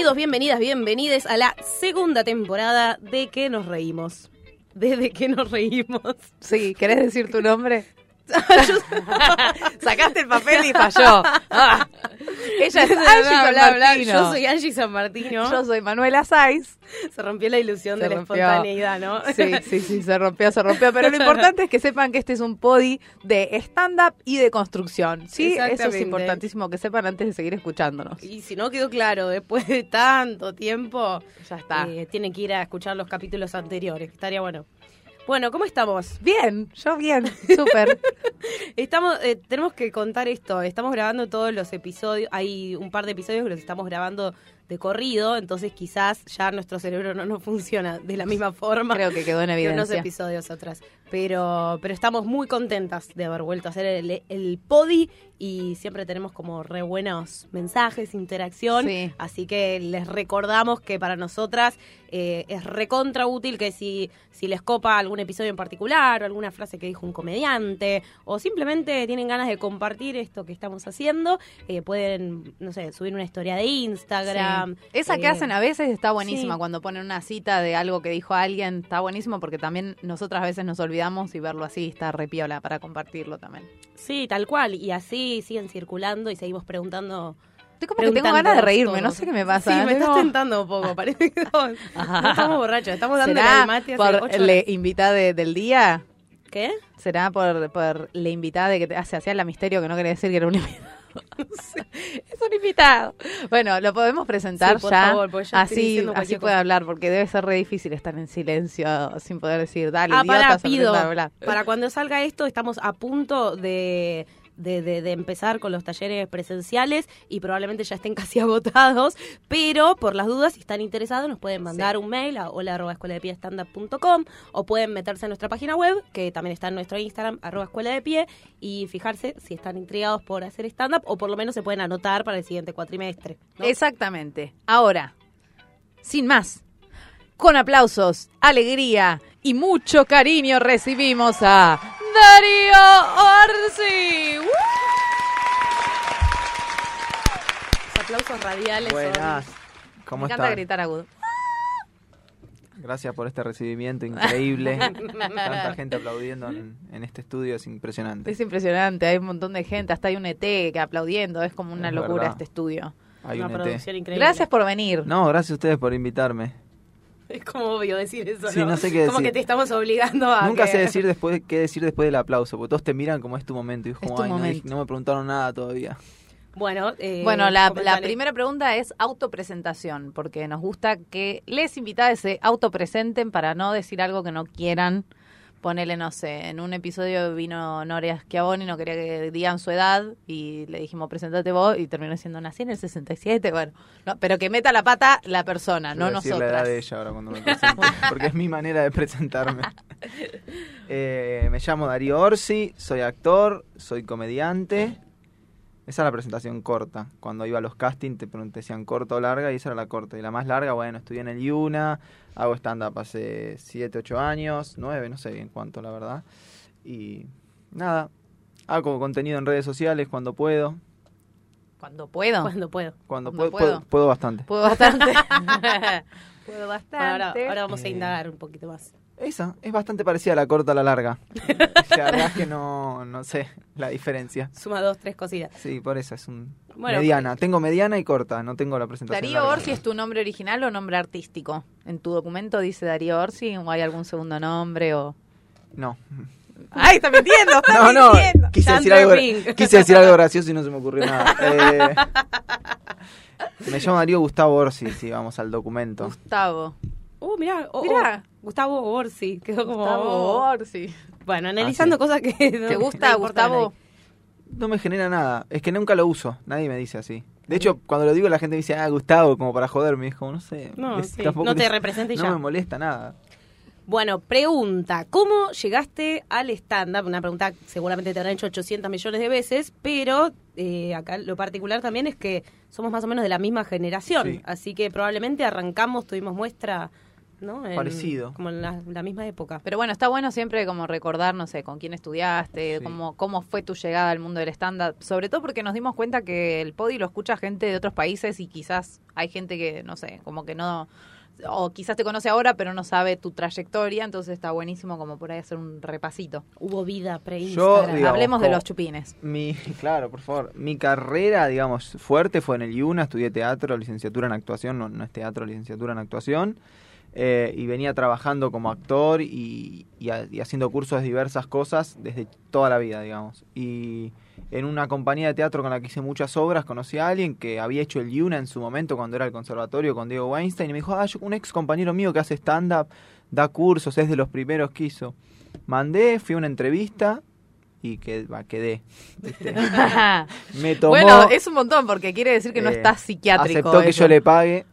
Bienvenidos, bienvenidas, bienvenides a la segunda temporada de Que nos reímos. Desde que nos reímos. Sí, ¿querés decir tu nombre? Sacaste el papel y falló. Ah. Ella es Angie San Martino. Yo soy Angie San Martino. Yo soy Manuela Saiz. Se rompió la ilusión Se de la espontaneidad, ¿no? Sí, sí, sí, se rompió, se rompió. Pero lo importante es que sepan que este es un podi de stand-up y de construcción. Sí, eso es importantísimo que sepan antes de seguir escuchándonos. Y si no quedó claro, después de tanto tiempo, Ya está. eh, tienen que ir a escuchar los capítulos anteriores. Estaría bueno. Bueno, ¿cómo estamos? Bien, yo bien, súper. Estamos, eh, tenemos que contar esto. Estamos grabando todos los episodios. Hay un par de episodios que los estamos grabando de corrido, entonces quizás ya nuestro cerebro no nos funciona de la misma forma Creo que quedó en que unos evidencia. episodios atrás. Pero, pero estamos muy contentas de haber vuelto a hacer el, el podi y siempre tenemos como re buenos mensajes, interacción. Sí. Así que les recordamos que para nosotras eh, es recontra útil que si, si les copa algún episodio en particular o alguna frase que dijo un comediante o simplemente tienen ganas de compartir esto que estamos haciendo, eh, pueden, no sé, subir una historia de Instagram. Sí. Esa que eh, hacen a veces está buenísima sí. cuando ponen una cita de algo que dijo alguien, está buenísimo porque también nosotras a veces nos olvidamos y verlo así está repiola para compartirlo también. Sí, tal cual. Y así siguen circulando y seguimos preguntando. Estoy como que tengo ganas de reírme, todos. no sé qué me pasa. Sí, me Tengo- estás tentando un poco. Parece que estamos, no estamos borrachos. Estamos dando ¿Será el mate hace por ocho invitada de- del día? ¿Qué? ¿Será por, por la invitada de que te- se hacía la misterio que no quería decir que era es un invitado. Bueno, lo podemos presentar Sí, por ya. favor, porque ya así así puede hablar, porque debe ser re difícil estar en silencio sin poder decir, dale, Ah, idiota, para, pido. aprende a hablar. Para cuando salga esto, estamos a punto de, de, de- de empezar con los talleres presenciales y probablemente ya estén casi agotados. Pero por las dudas, si están interesados, nos pueden mandar un mail a hola arroba escuela de pie stand-up.com o pueden meterse en nuestra página web, que también está en nuestro Instagram, arroba escuela de pie, y fijarse si están intrigados por hacer stand-up o por lo menos se pueden anotar para el siguiente cuatrimestre. ¿no? Exactamente. Ahora, sin más, con aplausos, alegría y mucho cariño recibimos a Darío Orsi. Los aplausos radiales. son- Buenas. ¿Cómo Me encanta están? gritar agudo. Gracias por este recibimiento increíble. Tanta gente aplaudiendo en, en este estudio es impresionante. Es impresionante, hay un montón de gente, hasta hay un ET que aplaudiendo, es como una Es locura verdad. este estudio. Hay una un ET. increíble. Gracias por venir. No, gracias a ustedes por invitarme. Es como obvio decir eso, Sí, ¿no? no sé qué Como decir. que te estamos obligando a. Nunca que- sé decir después qué decir después del aplauso, porque todos te miran como es tu momento y es como, tu "Ay, no, momento". dije- no me preguntaron nada todavía. Bueno, eh, Bueno, la, primera pregunta es autopresentación, porque nos gusta que les invitadas se autopresenten para no decir algo que no quieran. Ponele, no sé, en un episodio vino Noria Schiavoni, no quería que digan su edad y le dijimos, presentate vos y terminó siendo nací en el 67, bueno, no, pero que meta la pata la persona, Yo no decir la edad de ella ahora cuando me presente, porque es mi manera de presentarme. Eh, me llamo Darío Orsi, soy actor, soy comediante. Esa es la presentación corta. Cuando iba a los castings te te decían corta o larga y esa era la corta. Y la más larga, bueno, estudié en el IUNA, hago stand-up hace 7, 8 años, 9, no sé bien cuánto, la verdad. Y nada, hago contenido en redes sociales cuando puedo. Cuando puedo. Cuando puedo. Cuando, puedo, puedo. puedo, bastante. Puedo bastante. puedo bastante. Bueno, ahora, ahora vamos a indagar un poquito más. Esa es bastante parecida a la corta a la larga. la verdad es que no, no sé la diferencia. Suma dos, tres cositas. Sí, por eso es un Bueno, mediana. Tengo mediana y corta, no tengo la presentación. Darío larga. Orsi es tu nombre original o nombre artístico. ¿En tu documento dice Darío Orsi o hay algún segundo nombre o...? No. ¡Ay, está mintiendo! ¡Está No, no. mintiendo! Quise decir, algo, quise decir algo gracioso y no se me ocurrió nada. Eh, me llamo Darío Gustavo Orsi, si vamos al documento. Gustavo. Uh, mirá. oh, Mirá. oh, Gustavo Orsi. Quedó como. Gustavo Orsi. Bueno, analizando Ah, cosas que. ¿Te gusta, Gustavo? No me genera nada. Es que nunca lo uso. Nadie me dice así. De hecho, cuando lo digo la gente me dice, ah, Gustavo, como para joderme. Es como, no sé. No, es- sí, tampoco no te les- representa y No ya. me molesta nada. Bueno, pregunta. ¿Cómo llegaste al stand-up? Una pregunta que seguramente te habrán hecho 800 millones de veces, pero eh, acá lo particular también es que somos más o menos de la misma generación. Sí. Así que probablemente arrancamos, tuvimos muestra ¿no? En- Parecido. Como en la, la misma época. Pero bueno, está bueno siempre como recordar, no sé, con quién estudiaste, Sí. cómo, cómo fue tu llegada al mundo del stand-up. Sobre todo porque nos dimos cuenta que el podi lo escucha gente de otros países y quizás hay gente que, no sé, como que no... O quizás te conoce ahora, pero no sabe tu trayectoria, entonces está buenísimo como por ahí hacer un repasito. Hubo vida Yo, digamos, Hablemos de los chupines. Mi, claro, por favor. Mi carrera, digamos, fuerte fue en el IUNA, estudié teatro, licenciatura en actuación, no, no es teatro, licenciatura en actuación. Eh, y venía trabajando como actor y, y ha- y haciendo cursos de diversas cosas desde toda la vida, digamos. Y en una compañía de teatro con la que hice muchas obras, conocí a alguien que había hecho el IUNA en su momento cuando era el conservatorio con Diego Weinstein y me dijo, ah, yo- un ex compañero mío que hace stand-up, da cursos, es de los primeros que hizo. Mandé, fui a una entrevista y que, va, quedé. Me tomó, bueno, es un montón porque quiere decir que no eh, estás psiquiátrico. Aceptó que yo le pague.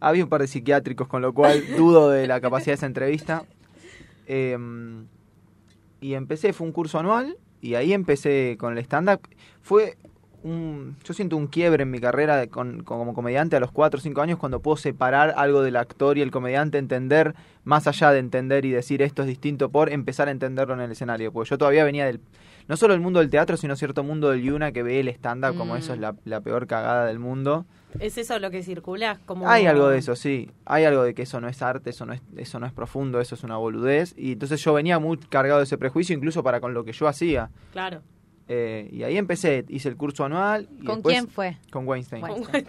Había un par de psiquiátricos, con lo cual dudo de la capacidad de esa entrevista. Eh, y empecé, fue un curso anual, y ahí empecé con el stand-up. Fue un, yo siento un quiebre en mi carrera de- con- como comediante a los 4 o 5 años cuando puedo separar algo del actor y el comediante, entender, más allá de entender y decir esto es distinto por empezar a entenderlo en el escenario. Porque yo todavía venía del, no solo el mundo del teatro, sino cierto mundo del Yuna que ve el stand-up como Mm. eso es la, la peor cagada del mundo. ¿Es eso lo que circula? Como... Hay algo de eso, sí. Hay algo de que eso no es arte, eso no es, eso no es profundo, eso es una boludez. Y entonces yo venía muy cargado de ese prejuicio, incluso para con lo que yo hacía. Claro. Eh, y ahí empecé, hice el curso anual. Y ¿Con después- quién fue? Con Weinstein. Weinstein.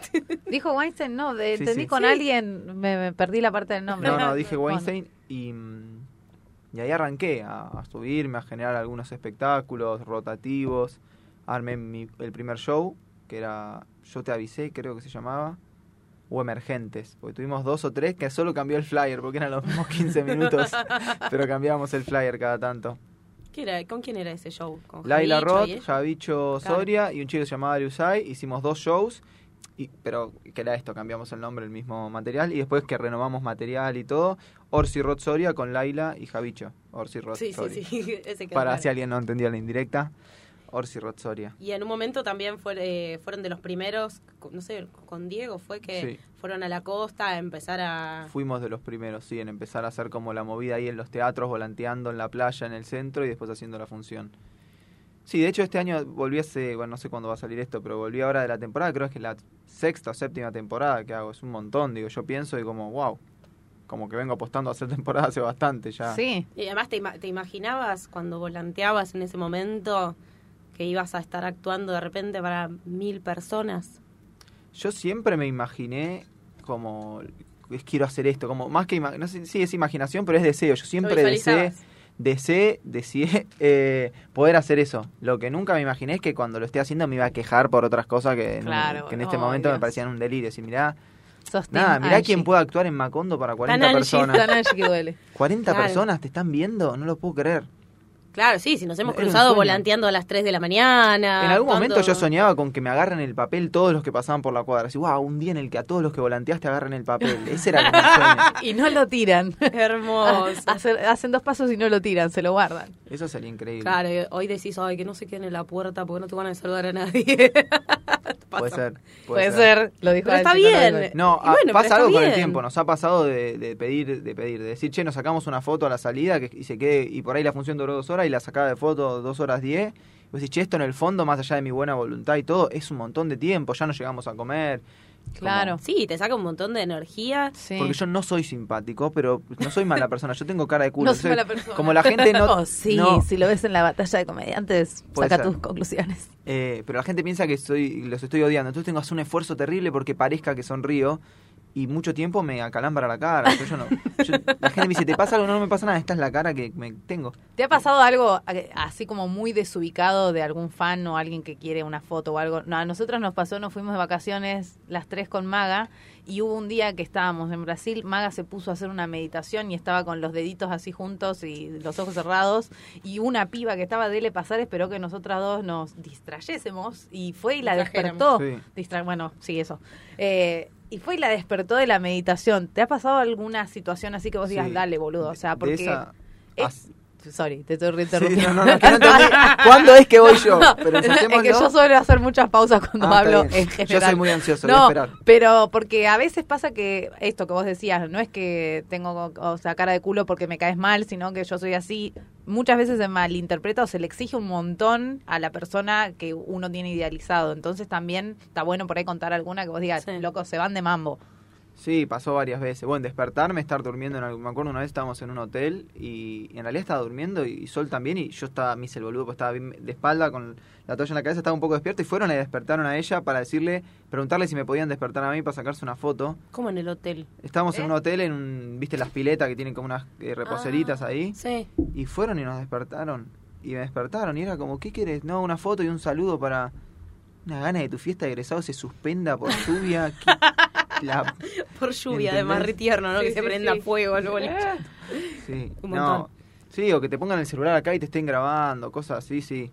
Dijo Weinstein, no, de- Sí, entendí sí. con Sí. alguien, me, me perdí la parte del nombre. No, no, dije. Weinstein y, mm, y ahí arranqué a, a subirme, a generar algunos espectáculos rotativos. Armé mi- el primer show, que era Yo te avisé, creo que se llamaba. O Emergentes, porque tuvimos dos o tres que solo cambió el flyer, porque eran los mismos 15 minutos, pero cambiábamos el flyer cada tanto. ¿Qué era? ¿Con quién era ese show? ¿Con Laila Roth? Javicho Claro. Soria y un chico que se llamaba Ariusai. Hicimos dos shows, y, pero que era esto, cambiamos el nombre, el mismo material. Y después que renovamos material y todo, Orsi Roth Soria con Laila y Javicho. Orsi Roth Sí, sí, Soria. sí. Ese Para claro. si alguien no entendía la indirecta, Orsi Roth Soria. Y en un momento también fue- eh, fueron de los primeros, no sé, con Diego fue que Sí. fueron a la costa a empezar a... Fuimos de los primeros, sí, en empezar a hacer como la movida ahí en los teatros, volanteando en la playa, en el centro y después haciendo la función. Sí, de hecho este año volví hace, bueno, no sé cuándo va a salir esto, pero volví ahora de la temporada, creo que es la sexta o séptima temporada que hago, es un montón, digo, yo pienso y como, wow, como que vengo apostando a hacer temporada hace bastante ya. Sí, Y además te, ima- te imaginabas cuando volanteabas en ese momento que ibas a estar actuando de repente para mil personas. Yo siempre me imaginé como, quiero hacer esto, como más que, no sé, sí es imaginación, pero es deseo, yo siempre deseé deseé, deseé eh, poder hacer eso. Lo que nunca me imaginé es que cuando lo esté haciendo me iba a quejar por otras cosas que, en- Claro, que en este momento me parecían un delirio. Si mirá, nada, mirá Angie. quién puede actuar en Macondo para 40 Angie, personas. Tan Angie que duele. 40 Claro. personas te están viendo, no lo puedo creer. Claro, sí, si nos hemos Era cruzado volanteando a las 3 de la mañana. en algún momento yo soñaba con que me agarren el papel todos los que pasaban por la cuadra. Así, wow, un día en el que a todos los que volanteaste agarren el papel. Ese era mi sueño. Y no lo tiran. Hermoso. Hacen, hacen dos pasos y no lo tiran, se lo guardan. Eso sería increíble. Claro, hoy decís, ay, que no se queden en la puerta porque no te van a saludar a nadie. Puede ser. Puede, ser. lo dijo Pero está bien. No, a- bueno, pero pasa algo con el tiempo. Nos ha pasado de, de pedir, de pedir, de decir, che, nos sacamos una foto a la salida que, y se quede, y por ahí la función duró dos horas y la sacaba de foto dos horas diez. Y vos decís, che, esto en el fondo, más allá de mi buena voluntad y todo, es un montón de tiempo. Ya no llegamos a comer. Claro. Sí, te saca un montón de energía. Sí. Porque yo no soy simpático, pero no soy mala persona. Yo tengo cara de culo. No soy mala persona. Como la gente no. Oh, sí, no, si lo ves en la batalla de comediantes, Puede saca ser. tus conclusiones. Eh, pero la gente piensa que soy, los estoy odiando. Entonces tengo que hacer un esfuerzo terrible porque parezca que sonrío. Y mucho tiempo me acalambra la cara. Yo, no, yo- la gente me dice, ¿te pasa algo? No, no me pasa nada. Esta es la cara que me tengo. ¿Te ha pasado algo así como muy desubicado de algún fan o alguien que quiere una foto o algo? No, a nosotros nos pasó, nos fuimos de vacaciones las tres con Maga y hubo un día que estábamos en Brasil, Maga se puso a hacer una meditación y estaba con los deditos así juntos y los ojos cerrados y una piba que estaba de él pasar esperó que nosotras dos nos distrayésemos y fue y la despertó. Sí. Distra- bueno, sí, eso. Eh, y fue y la despertó de la meditación. ¿Te ha pasado alguna situación así que vos digas, Sí. dale, boludo? O sea, porque... esa- es- Sorry, te estoy Sí, reinterrumpiendo. no, no, no, que no. ¿Cuándo es que voy yo? Pero es que yo suelo hacer muchas pausas cuando Ah, hablo en Yo general. soy muy ansioso, voy a No, esperar. pero porque a veces pasa que esto que vos decías, no es que tengo o sea, cara de culo porque me caes mal, sino que yo soy así. Muchas veces se malinterpreta o se le exige un montón a la persona que uno tiene idealizado. Entonces también está bueno por ahí contar alguna que vos digas, Sí. loco, se van de mambo. Sí, pasó varias veces. Bueno, despertarme, estar durmiendo. En algún- me acuerdo una vez estábamos en un hotel y en realidad estaba durmiendo y Sol también. Y yo estaba, me hice el boludo, pues estaba bien de espalda con la toalla en la cabeza, estaba un poco despierto. Y fueron y despertaron a ella para decirle, preguntarle si me podían despertar a mí para sacarse una foto. Como en el hotel. Estábamos en ¿Eh? un hotel, en un, viste las piletas que tienen como unas eh, reposeritas Ah, ahí. Sí. Y fueron y nos despertaron. Y me despertaron y era como, ¿qué quieres? No, una foto y un saludo para... Una gana de tu fiesta de egresado se suspenda por lluvia. ¿Qué- la- Por lluvia, ¿Entendés? además, re tierno, ¿no? Sí, que se prenda sí. fuego el boliche. Sí, Un no. montón. Sí, o que te pongan el celular acá y te estén grabando, cosas así, sí.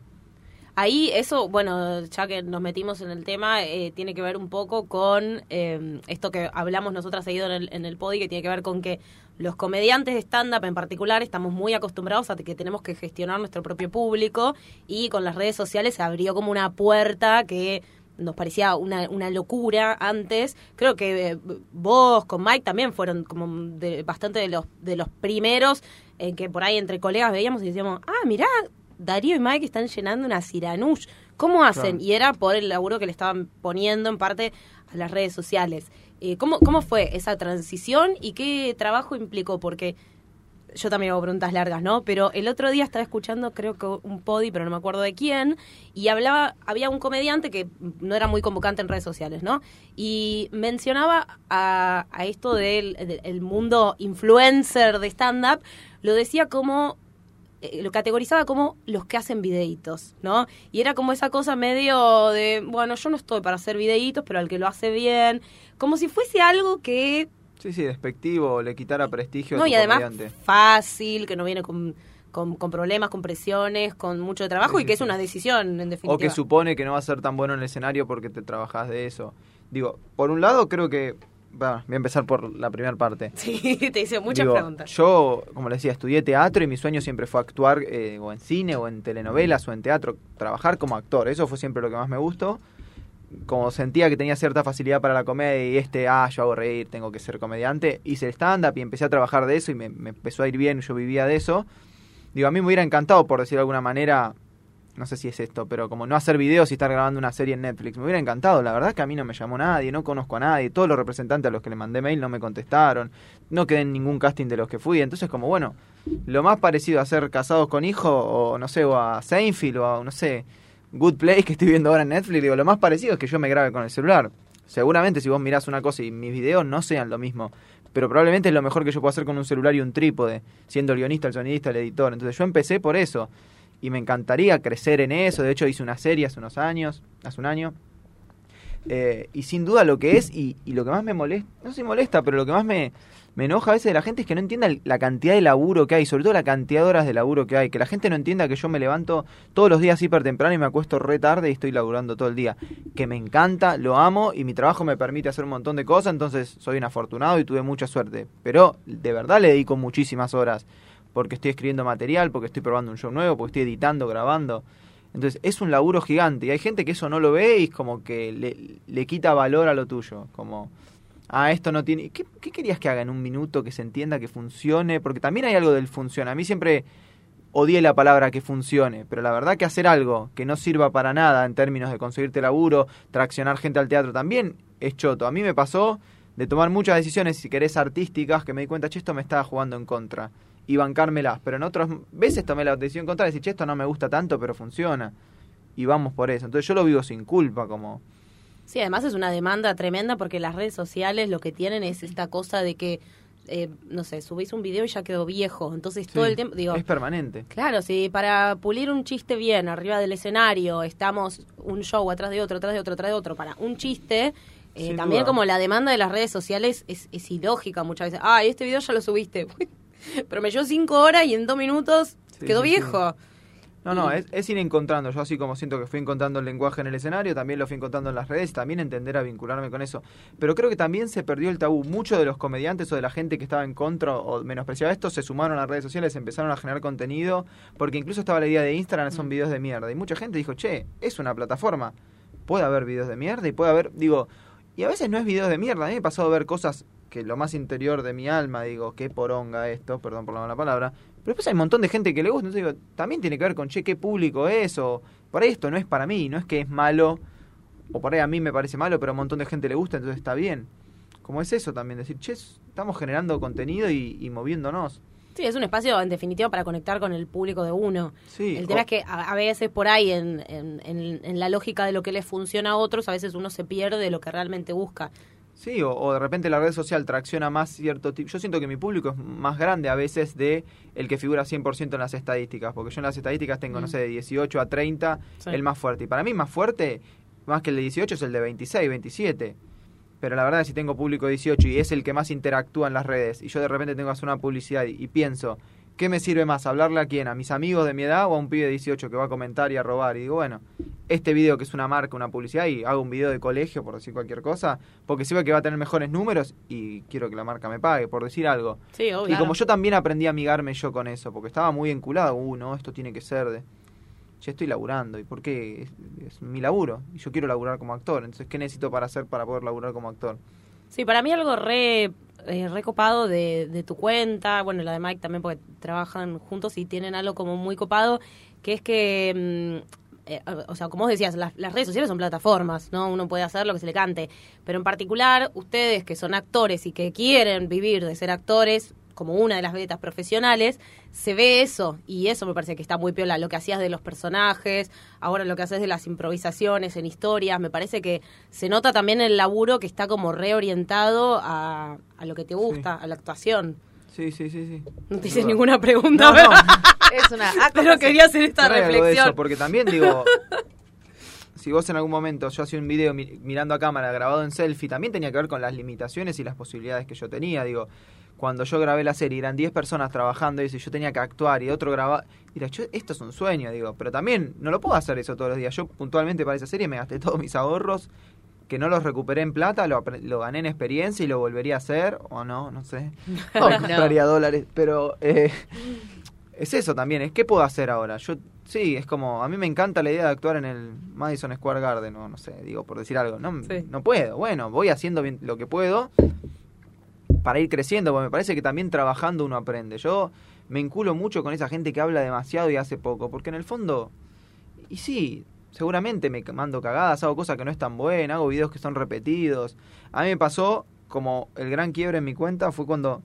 Ahí eso, bueno, ya que nos metimos en el tema, eh, tiene que ver un poco con eh, esto que hablamos nosotras seguido en el, en el podi, que tiene que ver con que los comediantes de stand-up en particular estamos muy acostumbrados a que tenemos que gestionar nuestro propio público y con las redes sociales se abrió como una puerta que nos parecía una, una locura antes. Creo que eh, vos con Mike también fueron como de, bastante de los, de los primeros en que por ahí entre colegas veíamos y decíamos, ah, mirá, Darío y Mike están llenando una Siranush. ¿Cómo hacen? Claro. Y era por el laburo que le estaban poniendo en parte a las redes sociales. Eh, ¿cómo, ¿Cómo fue esa transición y qué trabajo implicó? Porque yo también hago preguntas largas, ¿no? Pero el otro día estaba escuchando, creo que un podi, pero no me acuerdo de quién, y hablaba, había un comediante que no era muy convocante en redes sociales, ¿no? Y mencionaba a, esto del, del- el mundo influencer de stand-up, lo decía como eh, lo categorizaba como los que hacen videitos, ¿no? Y era como esa cosa medio de, bueno, yo no estoy para hacer videitos, pero al que lo hace bien, como si fuese algo que, Sí, sí, despectivo, le quitara prestigio a no, tu y además comediante. fácil, que no viene con, con, con problemas, con presiones, con mucho trabajo Sí, y que sí, es sí. una decisión, en definitiva. O que supone que no va a ser tan bueno en el escenario porque te trabajás de eso. Digo, por un lado creo que... va, voy a empezar por la primera parte. Sí, te hice muchas Digo, preguntas. Yo, como les decía, estudié teatro y mi sueño siempre fue actuar eh, o en cine o en telenovelas o en teatro, trabajar como actor. Eso fue siempre lo que más me gustó. Como sentía que tenía cierta facilidad para la comedia y este, ah, yo hago reír, tengo que ser comediante, hice el stand-up y empecé a trabajar de eso y me, empezó a ir bien, yo vivía de eso. Digo, a mí me hubiera encantado, por decir de alguna manera, no sé si es esto, pero como no hacer videos y estar grabando una serie en Netflix, me hubiera encantado. La verdad que a mí no me llamó nadie, no conozco a nadie, todos los representantes a los que le mandé mail no me contestaron, no quedé en ningún casting de los que fui. Entonces, como bueno, lo más parecido a ser casados con hijo, o no sé, o a Seinfeld, o a, no sé, Good Place que estoy viendo ahora en Netflix, digo, lo más parecido es que yo me grabe con el celular. Seguramente si vos mirás una cosa y mis videos no sean lo mismo, pero probablemente es lo mejor que yo puedo hacer con un celular y un trípode, siendo el guionista, el sonidista, el editor. Entonces yo empecé por eso y me encantaría crecer en eso. De hecho hice una serie hace unos años, hace un año. Eh, y sin duda lo que es, y, y lo que más me molesta, no si molesta, pero lo que más me, me enoja a veces de la gente es que no entienda la cantidad de laburo que hay, sobre todo la cantidad de horas de laburo que hay. Que la gente no entienda que yo me levanto todos los días hiper temprano y me acuesto re tarde y estoy laburando todo el día. Que me encanta, lo amo y mi trabajo me permite hacer un montón de cosas, entonces soy un afortunado y tuve mucha suerte. Pero de verdad le dedico muchísimas horas porque estoy escribiendo material, porque estoy probando un show nuevo, porque estoy editando, grabando. Entonces es un laburo gigante y hay gente que eso no lo ve y es como que le, le quita valor a lo tuyo. Como, ah, esto no tiene... ¿Qué, qué querías que haga en un minuto que se entienda, que funcione? Porque también hay algo del funciona. A mí siempre odié la palabra que funcione, pero la verdad que hacer algo que no sirva para nada en términos de conseguirte laburo, traccionar gente al teatro también es choto. A mí me pasó de tomar muchas decisiones, si querés, artísticas, que me di cuenta, che, esto me estaba jugando en contra y bancármelas. Pero en otras veces tomé la decisión contraria, decir, che, esto no me gusta tanto, pero funciona. Y vamos por eso. Entonces yo lo vivo sin culpa, como... Sí, además es una demanda tremenda porque las redes sociales lo que tienen es esta cosa de que, eh, no sé, subís un video y ya quedó viejo. Entonces todo el tiempo, digo, Es permanente. Claro, si para pulir un chiste bien arriba del escenario estamos un show atrás de otro, atrás de otro, atrás de otro, para un chiste, eh, también duda. como la demanda de las redes sociales es, es ilógica muchas veces. Ah, este video ya lo subiste. Pero me llevó cinco horas y en dos minutos Sí, quedó sí. viejo. No, no, es, es ir encontrando. Yo así como siento que fui encontrando el lenguaje en el escenario, también lo fui encontrando en las redes, también entender a vincularme con eso. Pero creo que también se perdió el tabú. Muchos de los comediantes o de la gente que estaba en contra o menospreciaba esto se sumaron a las redes sociales, empezaron a generar contenido, porque incluso estaba la idea de Instagram, son videos de mierda. Y mucha gente dijo, che, es una plataforma. Puede haber videos de mierda y puede haber, digo, y a veces no es videos de mierda. A mí me ha pasado ver cosas que lo más interior de mi alma, digo, qué poronga esto, perdón por la mala palabra. Pero después hay un montón de gente que le gusta, entonces digo, también tiene que ver con, che, qué público es, o por ahí esto no es para mí, no es que es malo, o por ahí a mí me parece malo, pero a un montón de gente le gusta, entonces está bien. Como es eso también, decir, che, estamos generando contenido y, y moviéndonos. Sí, es un espacio en definitiva para conectar con el público de uno. Sí, el tema o- es que a, a veces por ahí en, en, en- en la lógica de lo que les funciona a otros, a veces uno se pierde de lo que realmente busca. Sí, o, o de repente la red social tracciona más cierto tipo. Yo siento que mi público es más grande a veces de el que figura 100% en las estadísticas, porque yo en las estadísticas tengo, no Mm. sé, de 18 a 30, Sí. el más fuerte. Y para mí más fuerte, más que el de 18, es el de 26, 27. Pero la verdad es que si tengo público de 18 y es el que más interactúa en las redes, y yo de repente tengo que hacer una publicidad y, y pienso, ¿qué me sirve más? ¿Hablarle a quién? ¿A mis amigos de mi edad o a un pibe de 18 que va a comentar y a robar? Y digo, bueno, este video que es una marca, una publicidad, y hago un video de colegio, por decir cualquier cosa, porque sé que va a tener mejores números y quiero que la marca me pague, por decir algo. Sí, obvio. Y como yo también aprendí a amigarme yo con eso, porque estaba muy vinculado, uh, no, esto tiene que ser de... Ya estoy laburando, ¿y por qué? Es, es mi laburo, y yo quiero laburar como actor, entonces, ¿qué necesito para hacer para poder laburar como actor? Sí, para mí algo re, eh, re copado de, de tu cuenta, bueno, la de Mike también porque trabajan juntos y tienen algo como muy copado, que es que, mm, eh, o sea, como vos decías, las, las redes sociales son plataformas, ¿no? Uno puede hacer lo que se le cante, pero en particular ustedes que son actores y que quieren vivir de ser actores, como una de las vedetas profesionales, se ve eso, y eso me parece que está muy piola, lo que hacías de los personajes, ahora lo que haces de las improvisaciones en historias, me parece que se nota también el laburo que está como reorientado a, a lo que te gusta, a la actuación. Sí, sí, sí, sí. No te hice ninguna pregunta, No, Es una pero quería hacer esta reflexión. eso, porque también digo, si vos en algún momento yo hacía un video mi- mirando a cámara grabado en selfie, también tenía que ver con las limitaciones y las posibilidades que yo tenía. Digo, cuando yo grabé la serie eran 10 personas trabajando y si yo tenía que actuar y otro grababa, mira, yo, esto es un sueño, digo, pero también no lo puedo hacer eso todos los días. Yo puntualmente para esa serie me gasté todos mis ahorros, que no los recuperé en plata, lo, gané en experiencia y lo volvería a hacer, o no, no sé. O no. compraría dólares, pero eh, es eso también, es qué puedo hacer ahora. Yo sí, es como a mí me encanta la idea de actuar en el Madison Square Garden, o no sé, digo por decir algo, no Sí. no puedo. Bueno, voy haciendo bien lo que puedo para ir creciendo, porque me parece que también trabajando uno aprende. Yo me enculo mucho con esa gente que habla demasiado y hace poco, porque en el fondo y sí, seguramente me mando cagadas, hago cosas que no están buenas, hago videos que son repetidos. A mí me pasó como el gran quiebre en mi cuenta fue cuando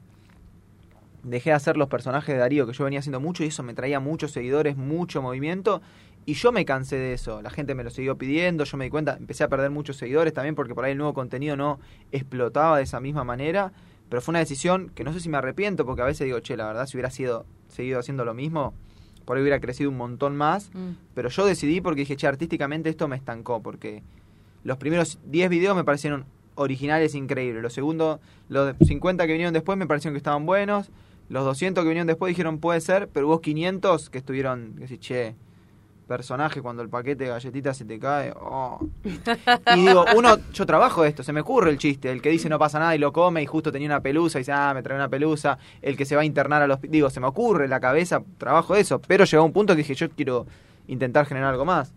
dejé de hacer los personajes de Darío, que yo venía haciendo mucho y eso me traía muchos seguidores, mucho movimiento. Y yo me cansé de eso, la gente me lo siguió pidiendo, yo me di cuenta, empecé a perder muchos seguidores también porque por ahí el nuevo contenido no explotaba de esa misma manera, pero fue una decisión que no sé si me arrepiento porque a veces digo, che, la verdad si hubiera sido seguido haciendo lo mismo, por ahí hubiera crecido un montón más, Mm. pero yo decidí porque dije, che, artísticamente esto me estancó, porque los primeros 10 videos me parecieron originales increíbles. Los segundos, los 50 que vinieron después me parecieron que estaban buenos. Los 200 que vinieron después dijeron puede ser, pero hubo 500 que estuvieron, que decís, che, personaje cuando el paquete de galletitas se te cae. oh". Y digo, uno, yo trabajo esto, se me ocurre el chiste, el que dice no pasa nada y lo come y justo tenía una pelusa y dice, ah, me trae una pelusa, el que se va a internar a los... Digo, se me ocurre la cabeza, trabajo eso, pero llegó a un punto que dije, yo quiero intentar generar algo más.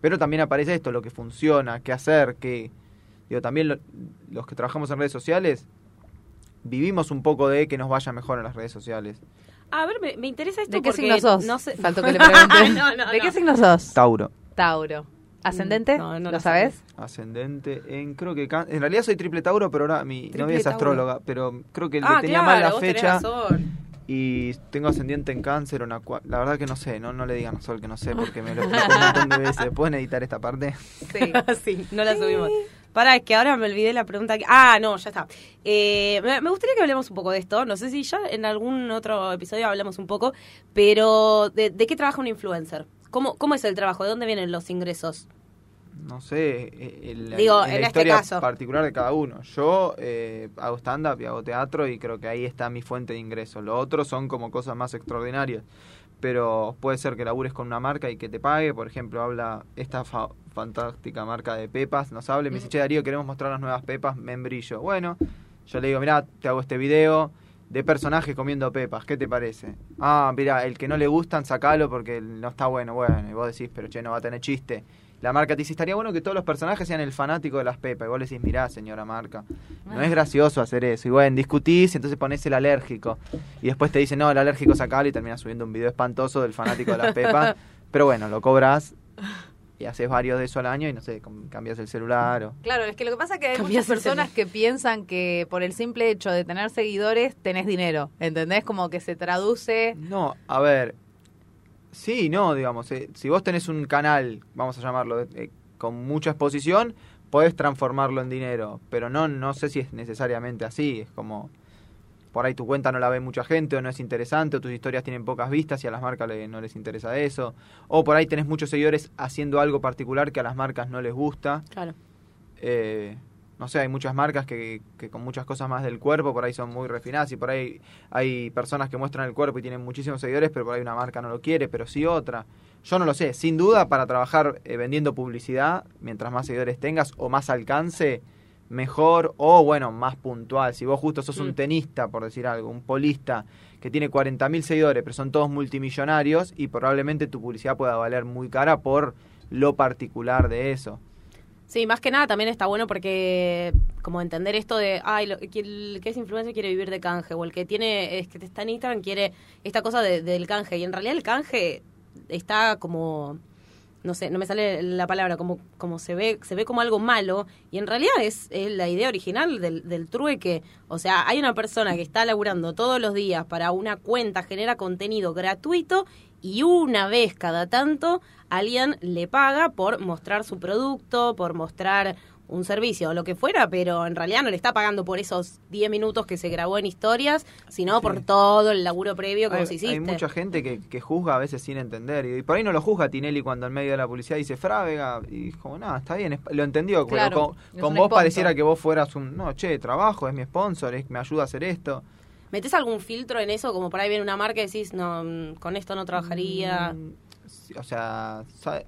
Pero también aparece esto, lo que funciona, qué hacer, qué... Digo, también lo- los que trabajamos en redes sociales vivimos un poco de que nos vaya mejor en las redes sociales. A ver, me, me interesa esto ¿De qué porque signo sos? no sé. Faltó que le pregunte. no, no, ¿De no. qué signo sos? Tauro. Tauro. ¿Ascendente? No, no ¿Lo lo sabes? Ascendente en creo que can- en realidad soy triple Tauro, pero ahora mi Triple novia es Tauro. astróloga, pero creo que le Ah, tenía claro, mal la fecha y tengo ascendiente en cáncer o en Acua- La verdad que no sé, no no le digan a Sol que no sé porque me lo explico un montón de veces. ¿Pueden editar esta parte? Sí, sí, no la subimos. Para, es que ahora me olvidé la pregunta. que- Ah, no, ya está. Eh, me gustaría que hablemos un poco de esto. No sé si ya en algún otro episodio hablamos un poco, pero ¿de, de qué trabaja un influencer? ¿Cómo, ¿Cómo es el trabajo? ¿De dónde vienen los ingresos? No sé, eh, el- Digo, en en la este historia caso. particular de cada uno. Yo eh, hago stand-up y hago teatro y creo que ahí está mi fuente de ingresos. Lo otro son como cosas más extraordinarias. Pero puede ser que labures con una marca y que te pague. Por ejemplo, habla esta fa- fantástica marca de pepas, nos habla y me dice, che Darío, queremos mostrar las nuevas pepas, membrillo. Bueno, yo le digo, mirá, te hago este video de personajes comiendo pepas, ¿qué te parece? Ah, mira, el que no le gustan, sacalo porque no está bueno. Bueno, y vos decís, pero che, no va a tener chiste. La marca te dice, estaría bueno que todos los personajes sean el fanático de las pepas. Y vos le decís, mirá, señora marca, no es gracioso hacer eso. Y bueno, discutís, entonces pones el alérgico. Y después te dicen, no, el alérgico sacalo y terminas subiendo un video espantoso del fanático de las pepas. Pero bueno, lo cobras y haces varios de eso al año y no sé, cambias el celular o... Claro, es que lo que pasa es que hay Cambias muchas personas que piensan que por el simple hecho de tener seguidores tenés dinero, ¿entendés? Como que se traduce... No, a ver, sí, no, digamos, eh, si vos tenés un canal, vamos a llamarlo, eh, con mucha exposición, podés transformarlo en dinero, pero no, no sé si es necesariamente así, es como, por ahí tu cuenta no la ve mucha gente o no es interesante, o tus historias tienen pocas vistas y a las marcas le- no les interesa eso, o por ahí tenés muchos seguidores haciendo algo particular que a las marcas no les gusta. Claro. Eh, no sé, hay muchas marcas que, que con muchas cosas más del cuerpo por ahí son muy refinadas y por ahí hay personas que muestran el cuerpo y tienen muchísimos seguidores, pero por ahí una marca no lo quiere, pero sí otra. Yo no lo sé, sin duda para trabajar eh, vendiendo publicidad, mientras más seguidores tengas o más alcance, mejor o bueno, más puntual. Si vos justo sos Mm. un tenista, por decir algo, un polista que tiene 40.000 seguidores, pero son todos multimillonarios y probablemente tu publicidad pueda valer muy cara por lo particular de eso. Sí, más que nada también está bueno porque como entender esto de, ay, lo, que el que es influencer quiere vivir de canje o el que tiene, es que está en Instagram quiere esta cosa de- del canje y en realidad el canje está como no sé, no me sale la palabra, como, como se ve, se ve como algo malo, y en realidad es, es la idea original del, del trueque. O sea, hay una persona que está laburando todos los días para una cuenta, genera contenido gratuito, y una vez cada tanto alguien le paga por mostrar su producto, por mostrar un servicio o lo que fuera, pero en realidad no le está pagando por esos 10 minutos que se grabó en historias, sino por todo el laburo previo que hay, vos hiciste. hay mucha gente que, que juzga a veces sin entender. Y, por ahí no lo juzga Tinelli cuando en medio de la publicidad dice Frávega. Y como, no, está bien, lo entendió. pero Claro, con, es con vos sponsor. pareciera que vos fueras un. No, che, trabajo, es mi sponsor, es, me ayuda a hacer esto. ¿Metés algún filtro en eso? Como por ahí viene una marca y decís, no, mm, con esto no trabajaría. Mm, sí, o sea, ¿sabe?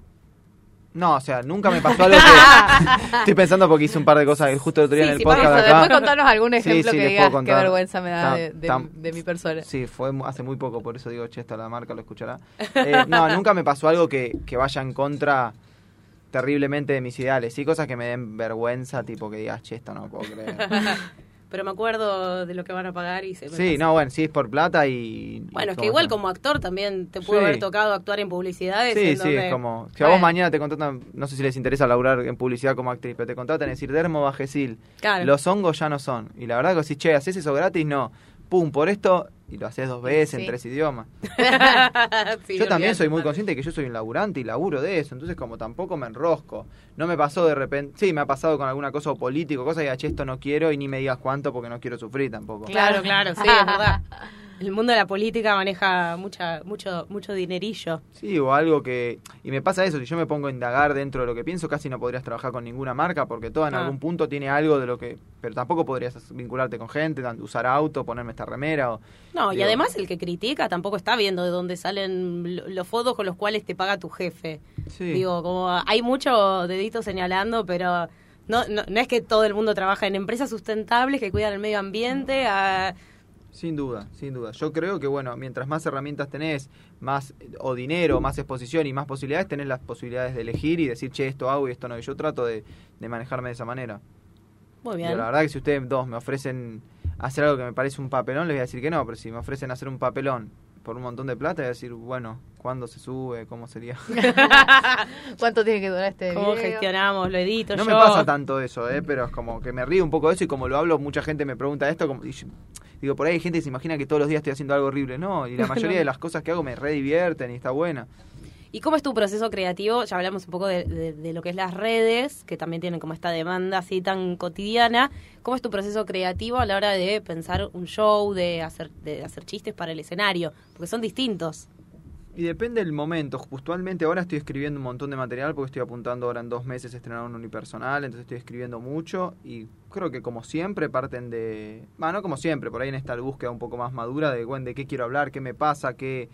No, o sea, nunca me pasó algo que. Estoy pensando porque hice un par de cosas justo el otro día Sí, en el sí, podcast por de eso, acá. después contanos algún Sí, ejemplo sí, que les digas qué vergüenza me da Tam- de, de- tam- de mi persona. Sí, fue mu- hace muy poco, por eso digo, che, esta la marca lo escuchará. Eh, no, nunca me pasó algo que, que vaya en contra terriblemente de mis ideales. Sí, cosas que me den vergüenza, tipo que digas, che, esto no puedo creer. Pero me acuerdo de lo que van a pagar y se me Sí, pasa. no, bueno, sí es por plata y... Bueno, es que igual como actor también te pudo Sí. haber tocado actuar en publicidades. Sí, en sí, donde- es como... Si a vos mañana te contratan, no sé si les interesa laburar en publicidad como actriz, pero te contratan y decir Dermo Bajesil, Claro. los hongos ya no son. Y la verdad que si, che, ¿haces eso gratis? No. Pum, por esto, y lo haces dos veces Sí. en tres idiomas. Sí, yo también soy muy consciente de que yo soy un laburante y laburo de eso, entonces como tampoco me enrosco. No me pasó de repente, sí, me ha pasado con alguna cosa o político, cosa que che, esto no quiero y ni me digas cuánto porque no quiero sufrir tampoco. Claro, claro, sí, es verdad. El mundo de la política maneja mucha, mucho, mucho dinerillo. Sí, o algo que... Y me pasa eso, si yo me pongo a indagar dentro de lo que pienso, casi no podrías trabajar con ninguna marca porque todo en Ah. algún punto tiene algo de lo que... Pero tampoco podrías vincularte con gente, usar auto, ponerme esta remera o... No, y además el que critica tampoco está viendo de dónde salen lo- los fondos con los cuales te paga tu jefe. Sí. Digo, como hay mucho dedito señalando, pero no, no, no es que todo el mundo trabaja en empresas sustentables que cuidan el medio ambiente. a- Sin duda, sin duda. Yo creo que, bueno, mientras más herramientas tenés, más o dinero, más exposición y más posibilidades, tenés las posibilidades de elegir y decir, che, esto hago y esto no. Y yo trato de, de manejarme de esa manera. Muy bien. la verdad que si ustedes dos me ofrecen hacer algo que me parece un papelón, les voy a decir que no. Pero si me ofrecen hacer un papelón por un montón de plata, voy a decir, bueno, ¿cuándo se sube? ¿Cómo sería? ¿Cuánto tiene que durar este ¿Cómo video? gestionamos? Lo edito No yo. me pasa tanto eso, ¿eh? pero es como que me río un poco de eso y como lo hablo, mucha gente me pregunta esto. Como, y yo- digo, por ahí hay gente que se imagina que todos los días estoy haciendo algo horrible. No, y la mayoría de las cosas que hago me redivierten y está buena. ¿Y cómo es tu proceso creativo? Ya hablamos un poco de, de- de lo que es las redes, que también tienen como esta demanda así tan cotidiana. ¿Cómo es tu proceso creativo a la hora de pensar un show, de hacer, de hacer chistes para el escenario? Porque son distintos. Y depende del momento. Puntualmente ahora estoy escribiendo un montón de material porque estoy apuntando ahora en dos meses a estrenar un unipersonal, entonces estoy escribiendo mucho y creo que como siempre parten de... Bueno, no como siempre, por ahí en esta búsqueda un poco más madura de, bueno, de qué quiero hablar, qué me pasa, qué,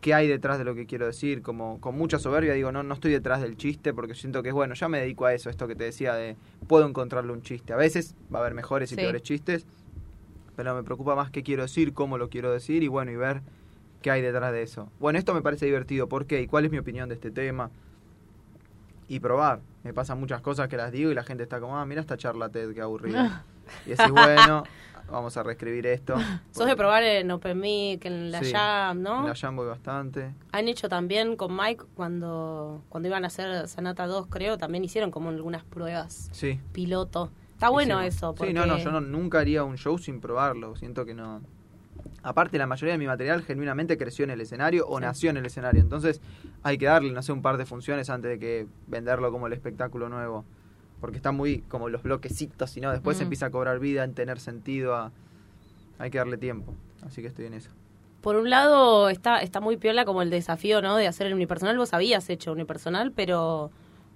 qué hay detrás de lo que quiero decir, como con mucha soberbia digo, no, no estoy detrás del chiste porque siento que es bueno, ya me dedico a eso, esto que te decía de puedo encontrarle un chiste. A veces va a haber mejores y Sí. peores chistes, pero me preocupa más qué quiero decir, cómo lo quiero decir y bueno, y ver qué hay detrás de eso. Bueno, esto me parece divertido, ¿por qué? ¿Y cuál es mi opinión de este tema? Y probar. Me pasan muchas cosas que las digo y la gente está como, ah, mira esta charla TED, qué aburrida. y decís, bueno, vamos a reescribir esto. Sos de probar en Open Mic, en la Sí. Jam, ¿no? En la Jam voy bastante. Han hecho también con Mike cuando, cuando iban a hacer Sanata 2, creo, también hicieron como algunas pruebas Sí. piloto. Está bueno Hicimos. eso. Porque... Sí, no, no, yo no- nunca haría un show sin probarlo. Siento que no. Aparte, la mayoría de mi material genuinamente creció en el escenario o Sí. nació en el escenario. Entonces, hay que darle, no sé, un par de funciones antes de que venderlo como el espectáculo nuevo. Porque está muy como los bloquecitos, y no, después Mm. empieza a cobrar vida, en tener sentido. A... Hay que darle tiempo. Así que estoy en eso. Por un lado, está, está muy piola como el desafío, ¿no? De hacer el unipersonal. Vos habías hecho unipersonal, pero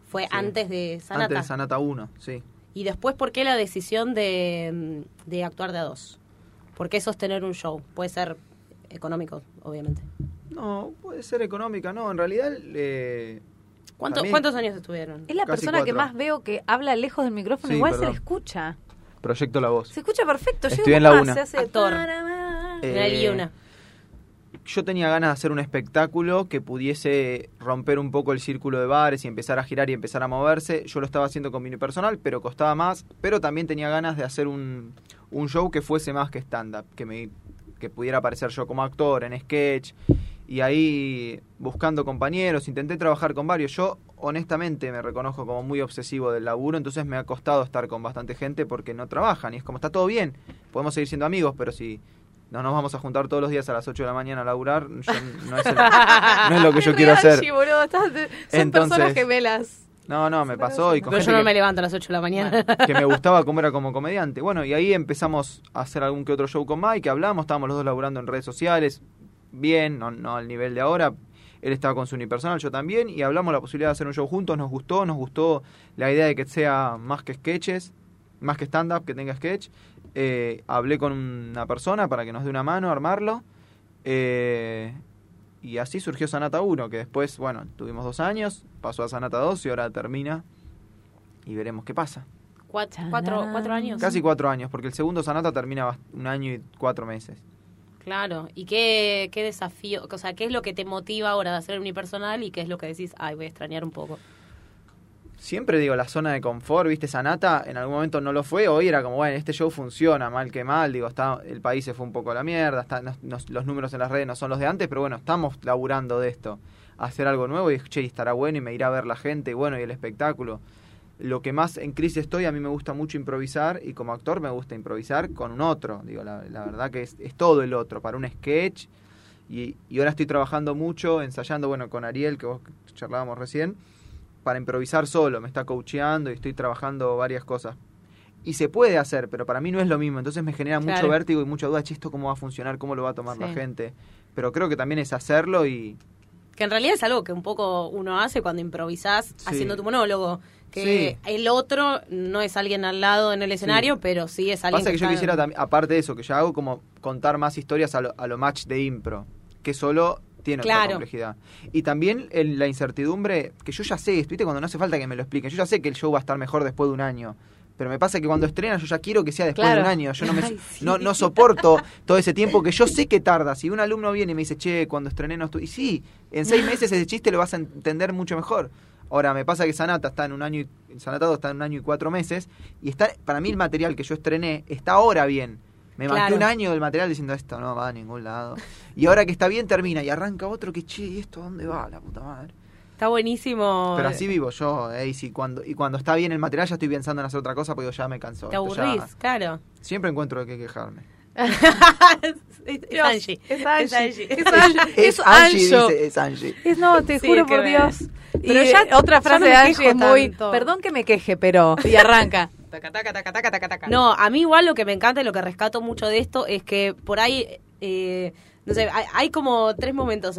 fue Sí. antes de Sanata. Antes de Sanata 1, sí. Y después, ¿por qué la decisión de, de actuar de a dos? ¿Por qué sostener un show? Puede ser económico, obviamente. No, puede ser económica, no. En realidad, eh, ¿Cuánto- ¿Cuántos años estuvieron? Es la Casi persona que más veo que habla lejos del micrófono, Sí, igual se le escucha. proyecto La Voz. Se escucha perfecto. Estoy en la más, una. se hace Actor. Eh, Una y una. Yo tenía ganas de hacer un espectáculo que pudiese romper un poco el círculo de bares y empezar a girar y empezar a moverse. Yo lo estaba haciendo con mi personal, pero costaba más. Pero también tenía ganas de hacer un, un show que fuese más que stand-up, que, me, que pudiera aparecer yo como actor en sketch. Y ahí, buscando compañeros, intenté trabajar con varios. Yo, honestamente, me reconozco como muy obsesivo del laburo, entonces me ha costado estar con bastante gente porque no trabajan. Y es como, está todo bien, podemos seguir siendo amigos, pero si no nos vamos a juntar todos los días a las 8 de la mañana a laburar, yo- no, es el- no es lo que yo quiero hacer. sí, boludo, estás- son Entonces- personas gemelas. No, no, me pasó y con Pero yo no que- me levanto a las 8 de la mañana. que me gustaba cómo era como comediante. Bueno, y ahí empezamos a hacer algún que otro show con Mike, hablamos, estábamos los dos laburando en redes sociales, bien, no, no al nivel de ahora. Él estaba con su unipersonal, yo también, y hablamos la posibilidad de hacer un show juntos, nos gustó, nos gustó la idea de que sea más que sketches, más que stand-up, que tenga sketch. Eh, hablé con una persona para que nos dé una mano a armarlo. Eh, y así surgió Sanata 1, que después, bueno, tuvimos dos años, pasó a Sanata 2 y ahora termina. Y veremos qué pasa. Cuatro, cuatro, cuatro años. Casi cuatro años, porque el segundo Sanata termina un año y cuatro meses. Claro. ¿Y qué, qué desafío? O sea, ¿qué es lo que te motiva ahora de hacer unipersonal y qué es lo que decís, ay, voy a extrañar un poco? Siempre digo, la zona de confort, viste, Sanata en algún momento no lo fue, hoy era como, bueno, este show funciona, mal que mal, digo, está, el país se fue un poco a la mierda, está, no- no- los números en las redes no son los de antes, pero bueno, estamos laburando de esto, hacer algo nuevo y, che, estará bueno y me irá a ver la gente, y bueno, y el espectáculo. Lo que más en crisis estoy, a mí me gusta mucho improvisar y como actor me gusta improvisar con un otro, digo, la, la verdad que es, es todo el otro, para un sketch, y, y ahora estoy trabajando mucho, ensayando, bueno, con Ariel, que vos charlábamos recién, para improvisar solo, me está coacheando y estoy trabajando varias cosas. Y se puede hacer, pero para mí no es lo mismo, entonces me genera mucho vértigo y mucha duda, che, esto cómo va a funcionar, cómo lo va a tomar la gente. Pero creo que también es hacerlo y Que en realidad es algo que un poco uno hace cuando improvisás Sí. haciendo tu monólogo. Que Sí. el otro no es alguien al lado en el escenario, pero sí es alguien Pasa que, yo está- quisiera aparte de eso, que yo hago como contar más historias a lo, a lo match de impro, que solo tiene otra Claro. complejidad. Y también el- la incertidumbre, que yo ya sé, ¿viste? Cuando no hace falta que me lo expliquen, yo ya sé que el show va a estar mejor después de un año. Pero me pasa que cuando estrena yo ya quiero que sea después Claro. de un año. Yo no, me, Ay, sí. no, no soporto todo ese tiempo que yo sé que tarda. Si un alumno viene y me dice, che, cuando estrené no estuve... Y sí, en seis meses ese chiste lo vas a entender mucho mejor. Ahora, me pasa que Sanata está en un año y, Sanatado está en un año y cuatro meses y está para mí el material que yo estrené está ahora bien. Me Claro. manqué un año del material diciendo esto no va a ningún lado. Y ahora que está bien termina y arranca otro que che, ¿y esto a dónde va? La puta madre. Está buenísimo. Pero así vivo yo, eh, y, si cuando, y cuando está bien el material ya estoy pensando en hacer otra cosa porque ya me cansó. Te ya- aburrís, claro. siempre encuentro de qué quejarme. es, Angie. Es Angie. Es Angie. Es Angie. Es Es Angie, es Angie. Es, no, te Sí, juro por Dios. Pero Y, ya- eh, otra frase de Angie es muy, tanto. perdón que me queje, pero y arranca. No, a mí igual lo que me encanta y lo que rescato mucho de esto es que por ahí, eh, no sé, hay, como tres momentos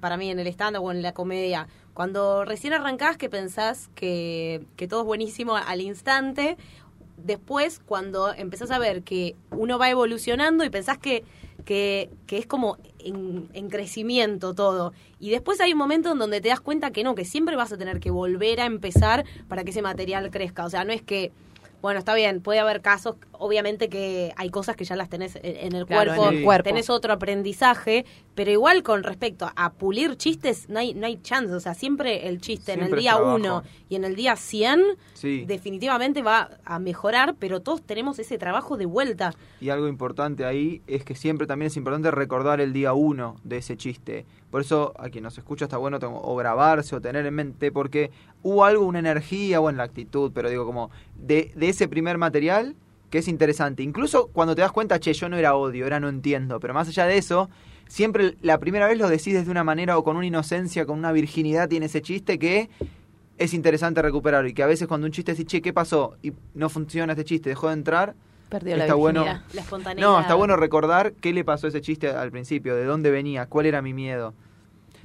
para mí en el stand-up o en la comedia. Cuando recién arrancás que pensás que, que todo es buenísimo al instante, después cuando empezás a ver que uno va evolucionando y pensás que que, que es como en, en crecimiento todo. Y después hay un momento en donde te das cuenta que no, que siempre vas a tener que volver a empezar para que ese material crezca. O sea, no es que bueno, está bien, puede haber casos, obviamente que hay cosas que ya las tenés en el, Claro, cuerpo, en el cuerpo. tenés otro aprendizaje, pero igual con respecto a pulir chistes, no hay, no hay chance, o sea, siempre el chiste en el día trabajo. 1 y en el día 100 Sí. definitivamente va a mejorar, pero todos tenemos ese trabajo de vuelta. Y algo importante ahí es que siempre también es importante recordar el día uno de ese chiste. Por eso a quien nos escucha está bueno tengo- o grabarse o tener en mente, porque hubo algo, una energía o en la actitud, pero digo como de, de ese primer material que es interesante. Incluso cuando te das cuenta, che, yo no era odio, era no entiendo, pero más allá de eso, siempre la primera vez lo decís de una manera o con una inocencia, con una virginidad tiene ese chiste que es interesante recuperar y que a veces cuando un chiste dice, che, ¿qué pasó? Y no funciona este chiste, dejó de entrar, Perdió la Está bueno. virginidad. La espontaneidad. no, está bueno recordar qué le pasó a ese chiste al principio, de dónde venía, cuál era mi miedo.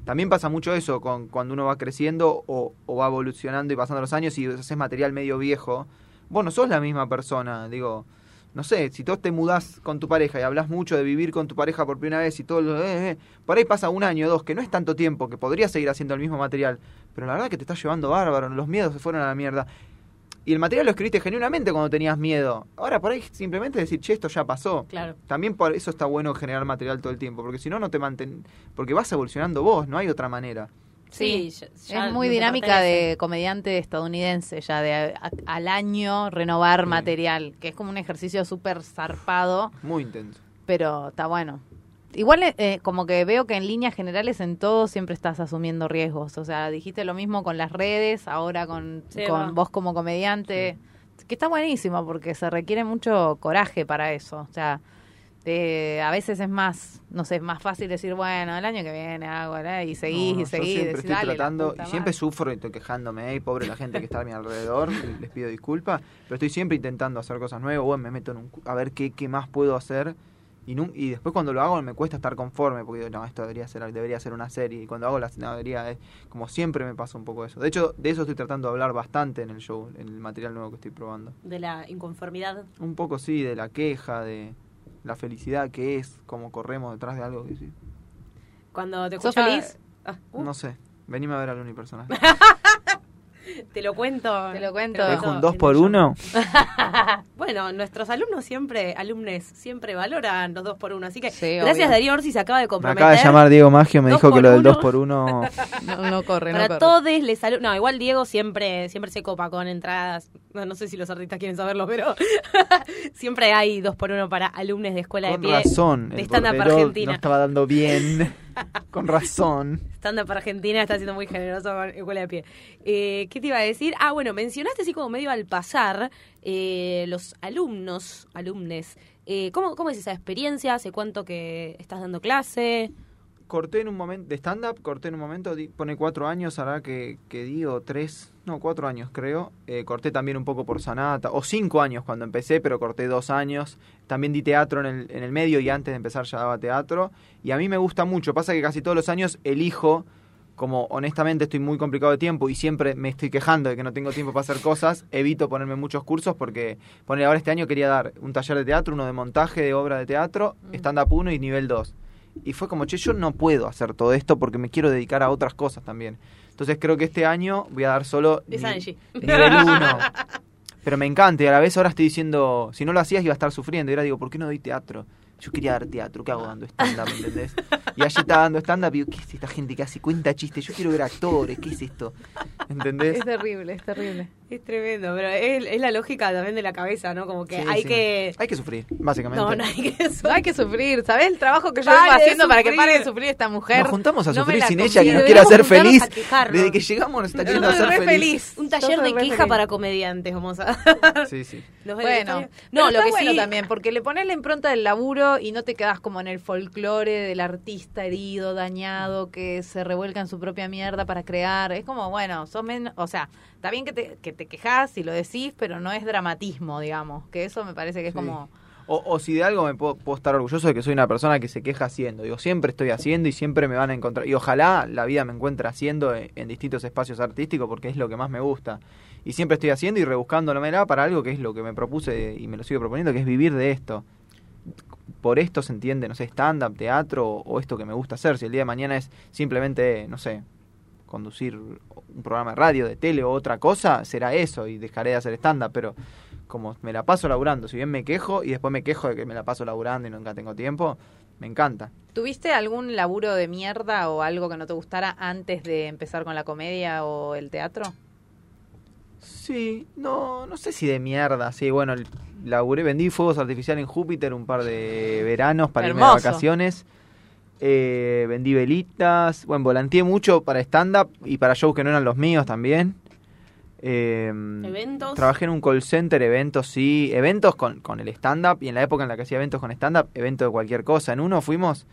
También pasa mucho eso con cuando uno va creciendo o, o va evolucionando y pasando los años y haces material medio viejo. Vos no sos la misma persona, digo. No sé, si tú te mudás con tu pareja y hablas mucho de vivir con tu pareja por primera vez y todo lo... eh, eh, por ahí pasa un año o dos, que no es tanto tiempo, que podrías seguir haciendo el mismo material, pero la verdad que te estás llevando bárbaro, los miedos se fueron a la mierda. Y el material lo escribiste genuinamente cuando tenías miedo. Ahora por ahí simplemente decir, che, esto ya pasó. Claro. También por eso está bueno generar material todo el tiempo, porque si no, no te mantén... Porque vas evolucionando vos, no hay otra manera. Sí, Sí, ya- ya es muy dinámica de comediante estadounidense, ya de a- a- al año renovar Sí. material, que es como un ejercicio súper zarpado, Muy intenso. pero está bueno. Igual eh, como que veo que en líneas generales en todo siempre estás asumiendo riesgos. O sea, dijiste lo mismo con las redes, ahora con, Sí, con vos como comediante, que está buenísimo porque se requiere mucho coraje para eso. O sea, eh, a veces es más, no sé, es más fácil decir, bueno, el año que viene hago, ¿verdad? y seguís No, y yo seguís. siempre decís, estoy "Dale, la tratando, y siempre madre". sufro y estoy quejándome, y pobre la gente que está a mi alrededor, les pido disculpas, pero estoy siempre intentando hacer cosas nuevas, bueno, me meto en un, a ver qué, qué más puedo hacer, y, nun- y después cuando lo hago me cuesta estar conforme, porque digo, no, esto debería ser, debería ser una serie, y cuando hago la no, debería, eh, como siempre me pasa un poco eso. De hecho, de eso estoy tratando de hablar bastante en el show, en el material nuevo que estoy probando. De la inconformidad. Un poco sí, de la queja, de la felicidad que es, como corremos detrás de algo que sí. Cuando te ¿Sos escuchaba- feliz? Ah, uh, No sé, venime a ver al unipersonal. te lo cuento. Te lo cuento. ¿Te dejo cuento un 2 en por el show. 1 Bueno, nuestros alumnos siempre, alumnes, siempre valoran los dos por uno. Así que Sí, gracias obvio. Darío Orsi se acaba de Me comprometer. acaba de llamar Diego Maggio, me dijo que lo del uno. 2 por 1 No, no corre, no Para corre. todos les. No, igual Diego siempre, siempre se copa con entradas. No, no sé si los artistas quieren saberlo, pero siempre hay dos por uno para alumnos de escuela Con de pie. razón, de stand-up argentina. no estaba dando bien. Con razón. Stand-up Argentina está siendo muy generoso con Escuela de Pie. Eh, ¿Qué te iba a decir? Ah, bueno, mencionaste así como medio al pasar eh, los alumnos, alumnes. Eh, ¿cómo, ¿Cómo es esa experiencia? ¿Hace cuánto que estás dando clase? Corté en un momento, de stand-up, corté en un momento, di- pone cuatro años, ahora que, que digo tres, no, cuatro años creo. Eh, corté también un poco por Sanata, o cinco años cuando empecé, pero corté dos años. También di teatro en el, en el medio y antes de empezar ya daba teatro. Y a mí me gusta mucho, pasa que casi todos los años elijo, como honestamente estoy muy complicado de tiempo y siempre me estoy quejando de que no tengo tiempo para hacer cosas, evito ponerme muchos cursos porque, poner ahora este año quería dar un taller de teatro, uno de montaje de obra de teatro, Mm. stand-up 1 y nivel 2. Y fue como, che, yo no puedo hacer todo esto porque me quiero dedicar a otras cosas también. Entonces creo que este año voy a dar solo ni- nivel 1. Pero me encanta y a la vez ahora estoy diciendo, si no lo hacías iba a estar sufriendo. Y ahora digo, ¿por qué no doy teatro? Yo quería dar teatro, ¿qué hago dando stand-up? ¿Entendés? Y allí estaba dando stand-up y digo, ¿qué es esta gente que hace cuenta chistes? Yo quiero ver actores, ¿qué es esto? ¿Entendés? Es terrible, es terrible. Es tremendo, pero es, es la lógica también de la cabeza, ¿no? Como que Sí, hay sí. que... Hay que sufrir, básicamente. No, no hay que... No hay que sufrir, ¿sabes? El trabajo que yo vengo haciendo para que sufrir. pare de sufrir esta mujer. Nos juntamos a No sufrir sin ella que nos Sí, quiera hacer feliz. Desde que llegamos nos está queriendo hacer feliz. feliz. Un taller de queja feliz. para comediantes, vamos a... Sí, sí. Bueno, no, lo que bueno sí... también, porque le pones la impronta del laburo y no te quedas como en el folclore del artista herido, dañado, que se revuelca en su propia mierda para crear. Es como, bueno, sos menos, o sea, está bien que te, que te quejas y lo decís, pero no es dramatismo, digamos, que eso me parece que es Sí. como... O, o si de algo me puedo, puedo estar orgulloso de que soy una persona que se queja haciendo. Digo, siempre estoy haciendo y siempre me van a encontrar. Y ojalá la vida me encuentre haciendo en, en distintos espacios artísticos porque es lo que más me gusta. Y siempre estoy haciendo y rebuscándomela para algo que es lo que me propuse y me lo sigo proponiendo, que es vivir de esto. Por esto se entiende, no sé, stand-up, teatro o, esto que me gusta hacer. Si el día de mañana es simplemente, no sé, conducir un programa de radio, de tele o otra cosa, será eso y dejaré de hacer stand-up, pero como me la paso laburando, si bien me quejo y después me quejo de que me la paso laburando y nunca tengo tiempo, me encanta. ¿Tuviste algún laburo de mierda o algo que no te gustara antes de empezar con la comedia o el teatro? Sí, no, no sé si de mierda, sí, bueno, laburé, vendí fuegos artificiales en Júpiter un par de veranos para irme de Hermoso. vacaciones. Eh, vendí velitas, bueno, volanteé mucho para stand-up y para shows que no eran los míos también. Eh, ¿Eventos? Trabajé en un call center, eventos, sí, eventos con, con el stand-up y en la época en la que hacía eventos con stand-up, eventos de cualquier cosa. En uno fuimos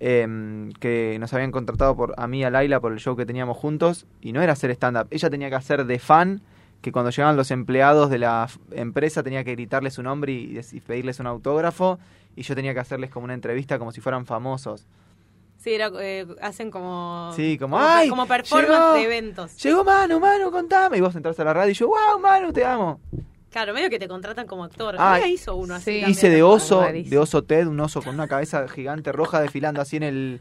eh, que nos habían contratado por a mí y a Laila por el show que teníamos juntos y no era hacer stand-up, ella tenía que hacer de fan que cuando llegaban los empleados de la empresa tenía que gritarles su nombre y, pedirles un autógrafo y yo tenía que hacerles como una entrevista como si fueran famosos. Sí, era, eh, hacen como. Sí, como, ¡ay! Como performance llegó! de eventos. Llegó Manu, Manu, contame. Y vos entras a la radio y yo, wow, Manu, te amo. Claro, medio que te contratan como actor. Ah, hizo uno así. sí. Hice de oso, de oso Ted, un oso con una cabeza gigante roja desfilando así en el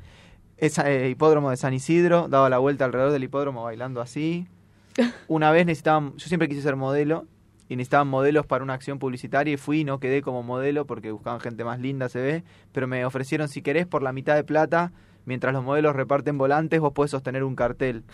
esa, eh, hipódromo de San Isidro, daba la vuelta alrededor del hipódromo bailando así. Una vez necesitaban, yo siempre quise ser modelo y necesitaban modelos para una acción publicitaria y fui y no quedé como modelo porque buscaban gente más linda, se ve, pero me ofrecieron si querés por la mitad de plata, mientras los modelos reparten volantes, vos podés sostener un cartel.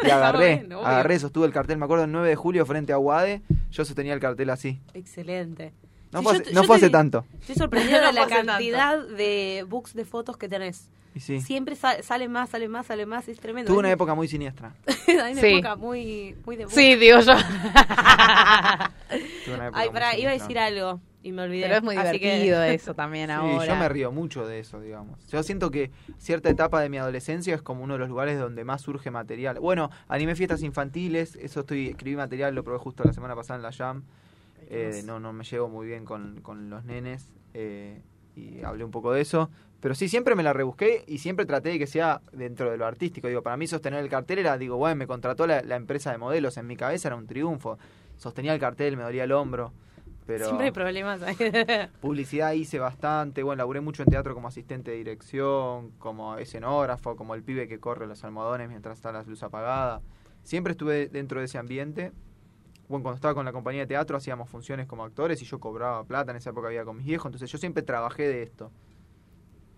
Y agarré, bueno, obvio. agarré, sostuve el cartel, me acuerdo el 9 de julio frente a Guade, yo sostenía el cartel así. Excelente. No Sí, fue, yo hace, te- no yo fue te- hace tanto. Estoy sorprendida No de la tanto. cantidad de books de fotos que tenés. Y sí. Siempre sa- sale más, sale más, sale más. Es tremendo. Tuve una época muy siniestra. hay una Sí. época muy, muy de book. Sí, digo yo. Tuve una época Ay, pará, iba a decir algo y me olvidé. Pero es muy Así que- divertido eso también Sí, ahora. yo me río mucho de eso, digamos. Yo siento que cierta etapa de mi adolescencia es como uno de los lugares donde más surge material. Bueno, animé fiestas infantiles, eso estoy escribí material, lo probé justo la semana pasada en la Jam. Eh, no, no me llevo muy bien con, con los nenes eh, y hablé un poco de eso. Pero sí, siempre me la rebusqué y siempre traté de que sea dentro de lo artístico. Digo, para mí sostener el cartel era, digo, bueno, me contrató la, la empresa de modelos. En mi cabeza era un triunfo. Sostenía el cartel, me dolía el hombro. Pero Siempre hay problemas. publicidad hice bastante. Bueno, laburé mucho en teatro como asistente de dirección, como escenógrafo, como el pibe que corre los almohadones mientras está la luz apagada. Siempre estuve dentro de ese ambiente. Bueno, cuando estaba con la compañía de teatro hacíamos funciones como actores y yo cobraba plata. En esa época había con mis viejos, entonces yo siempre trabajé de esto.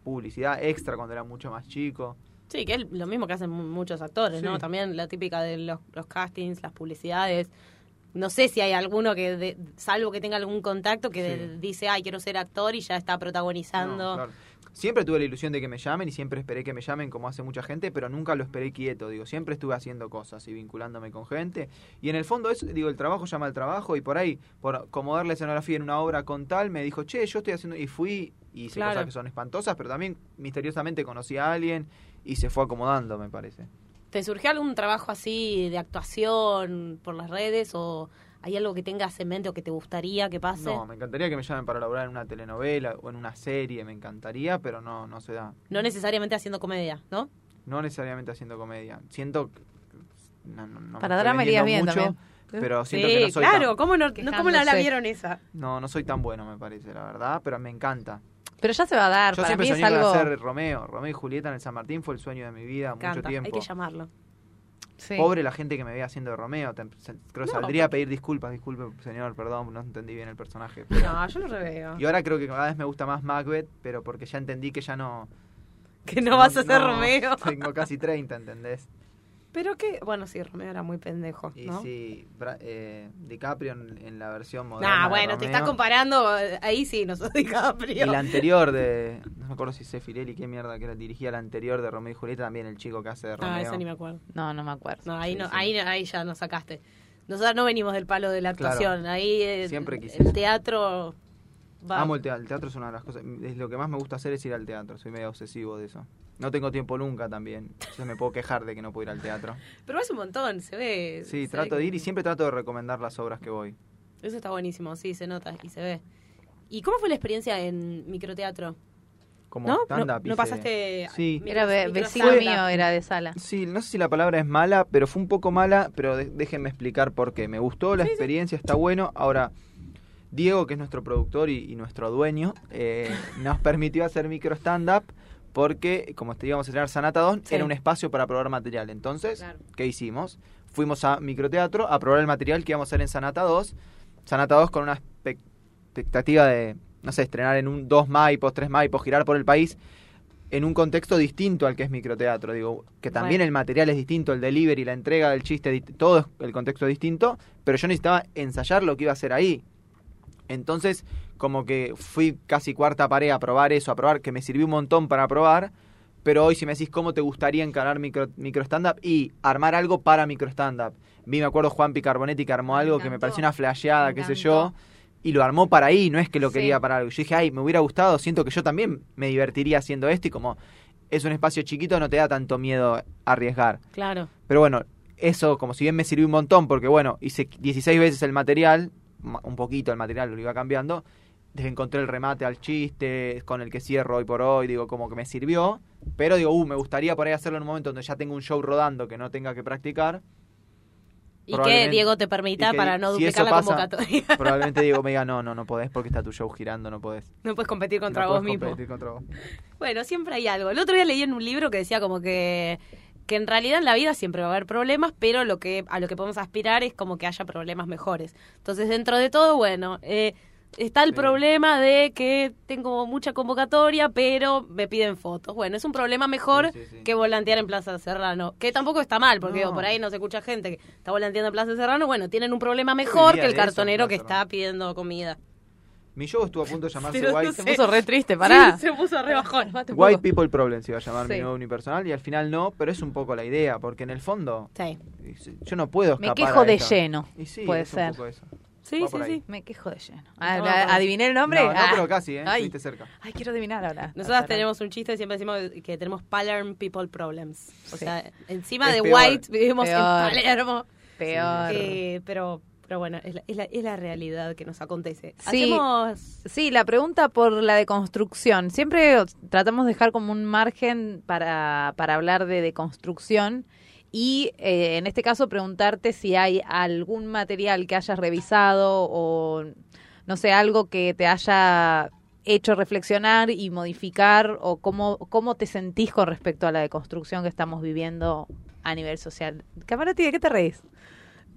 Publicidad extra cuando era mucho más chico. Sí, que es lo mismo que hacen mu- muchos actores, ¿no? También la típica de los, los castings, las publicidades. No sé si hay alguno que, de- salvo que tenga algún contacto, que Sí. de- dice, ay, quiero ser actor y ya está protagonizando. No, claro. Siempre tuve la ilusión de que me llamen y siempre esperé que me llamen como hace mucha gente, pero nunca lo esperé quieto, digo, siempre estuve haciendo cosas y vinculándome con gente. Y en el fondo es, digo, el trabajo llama al trabajo y por ahí, por como darle escenografía en una obra con tal, me dijo, che, yo estoy haciendo, y fui, y hice Claro. cosas que son espantosas, pero también misteriosamente conocí a alguien y se fue acomodando, me parece. ¿Te surgió algún trabajo así de actuación por las redes o hay algo que tengas en mente o que te gustaría que pase? No, me encantaría que me llamen para laburar en una telenovela o en una serie, me encantaría, pero no, no se da. No necesariamente haciendo comedia, ¿no? No necesariamente haciendo comedia. Siento que no, no- no Para drama vendiendo bien mucho, también. Pero siento sí, que no soy claro, tan, ¿cómo no, cómo la vieron esa? no, no soy tan bueno, me parece, la verdad, pero me encanta. Pero ya se va a dar. Yo Para siempre mí es soñé algo. con hacer Romeo. Romeo y Julieta en el San Martín fue el sueño de mi vida mucho tiempo. hay que llamarlo. Sí. Pobre la gente que me ve haciendo de Romeo. te- se- creo que No, saldría a pedir disculpas, disculpe, señor, perdón, no entendí bien el personaje. pero- No, yo lo reveo. Y ahora creo que cada vez me gusta más Macbeth, pero porque ya entendí que ya no... Que no, vas a ser Romeo. Tengo casi 30, ¿entendés? Pero que, bueno, sí, Romeo era muy pendejo, Y ¿no? sí, Bra- eh, DiCaprio en, en la versión moderna de bueno, te estás comparando, eh, ahí sí, no sos DiCaprio. Y la anterior de. No me acuerdo si es Firelli, qué mierda que era, dirigía la anterior de Romeo y Julieta, también el chico que hace de Romeo. Ah, esa ni me acuerdo. No, no me acuerdo. No, ahí, Sí, no, sí. Ahí, ahí ya nos sacaste. Nosotros no venimos del palo de la Claro. actuación. Ahí eh, Siempre quise el teatro va. Amo el teatro, el teatro es una de las cosas. Es lo que más me gusta hacer es ir al teatro, soy medio obsesivo de eso. No tengo tiempo nunca también, entonces me puedo quejar de que no puedo ir al teatro. Pero vas un montón, se ve. Sí, se trato ve de ir y siempre trato de recomendar las obras que voy. Eso está buenísimo, sí, se nota y se ve. ¿Y cómo fue la experiencia en microteatro? Como ¿No? stand-up. ¿No, no pasaste. Sí. micro- Era vecino mío, era de sala. Sí, no sé si la palabra es mala, pero fue un poco mala, pero de- déjenme explicar por qué. Me gustó la Sí, sí. experiencia, está bueno. Ahora, Diego, que es nuestro productor y, y nuestro dueño, eh, nos permitió hacer micro stand-up porque, como te íbamos a estrenar Sanata 2, Sí. era un espacio para probar material. Entonces, Claro. ¿qué hicimos? Fuimos a microteatro a probar el material que íbamos a hacer en Sanata 2. Sanata 2 con una expectativa de, no sé, estrenar en un dos maipos, tres maipos, girar por el país en un contexto distinto al que es microteatro. Digo, que también Bueno. el material es distinto, el delivery, la entrega del chiste, todo es- el contexto es distinto, pero yo necesitaba ensayar lo que iba a hacer ahí. Entonces, como que fui casi cuarta pared a probar eso, a probar, que me sirvió un montón para probar. Pero hoy, si me decís cómo te gustaría encarar micro, micro stand-up y armar algo para micro stand-up. Vi, me acuerdo, Juan Picarbonetti que armó Me algo que me pareció una flasheada, Me qué sé yo. Y lo armó para ahí, no es que lo Sí. quería para algo. Yo dije, ay, me hubiera gustado, siento que yo también me divertiría haciendo esto y como es un espacio chiquito no te da tanto miedo arriesgar. Claro. Pero bueno, eso como si bien me sirvió un montón, porque bueno, hice 16 veces el material, ma- un poquito el material lo iba cambiando, encontré el remate al chiste, con el que cierro hoy por hoy, digo, como que me sirvió, pero digo, uh, me gustaría por ahí hacerlo en un momento donde ya tengo un show rodando que no tenga que practicar. Y que Diego te permita que para no duplicar la pasa, convocatoria. Probablemente Diego me diga, no, no, no podés porque está tu show girando, no podés. no puedes competir contra No vos mismo. competir contra vos. Bueno, siempre hay algo. El otro día leí en un libro que decía como que que en realidad en la vida siempre va a haber problemas, pero lo que a lo que podemos aspirar es como que haya problemas mejores. Entonces, dentro de todo, bueno, eh, está el Sí. problema de que tengo mucha convocatoria, pero me piden fotos. Bueno, es un problema mejor Sí, sí, sí. que volantear en Plaza Serrano, que tampoco está mal, porque No. digo, por ahí no se escucha gente que está volanteando en Plaza Serrano. Bueno, tienen un problema mejor que el eso cartonero que está pidiendo comida. Mi show estuvo a punto de llamarse Pero no White, Se puso re triste, pará. Sí, se puso re bajón. Un White poco. People Problem se iba a llamar mi nuevo unipersonal y al final no, pero es un poco la idea, porque en el fondo Sí, yo no puedo Me escapar quejo a de esto. lleno. Y sí, Puede es un ser. poco eso. sí, Va sí. sí. Me quejo de lleno. No, Ah, no, ¿la- no. ¿Adiviné el nombre? No, no, Ah. pero casi, ¿eh? Ay. Estuviste cerca. Ay, quiero adivinar ahora. Nosotras Ah, tenemos un chiste, siempre decimos que tenemos Palerm People Problems. O Sí. sea, encima Es de peor. White vivimos Peor. en Palermo. Peor. Eh, pero, pero bueno, es la, es, la, es la realidad que nos acontece. Sí. Hacemos... Sí, la pregunta por la deconstrucción. Siempre tratamos de dejar como un margen para, para hablar de deconstrucción y eh, en este caso preguntarte si hay algún material que hayas revisado o no sé, algo que te haya hecho reflexionar y modificar o cómo, cómo te sentís con respecto a la deconstrucción que estamos viviendo a nivel social. Camarote, ¿de qué te reís?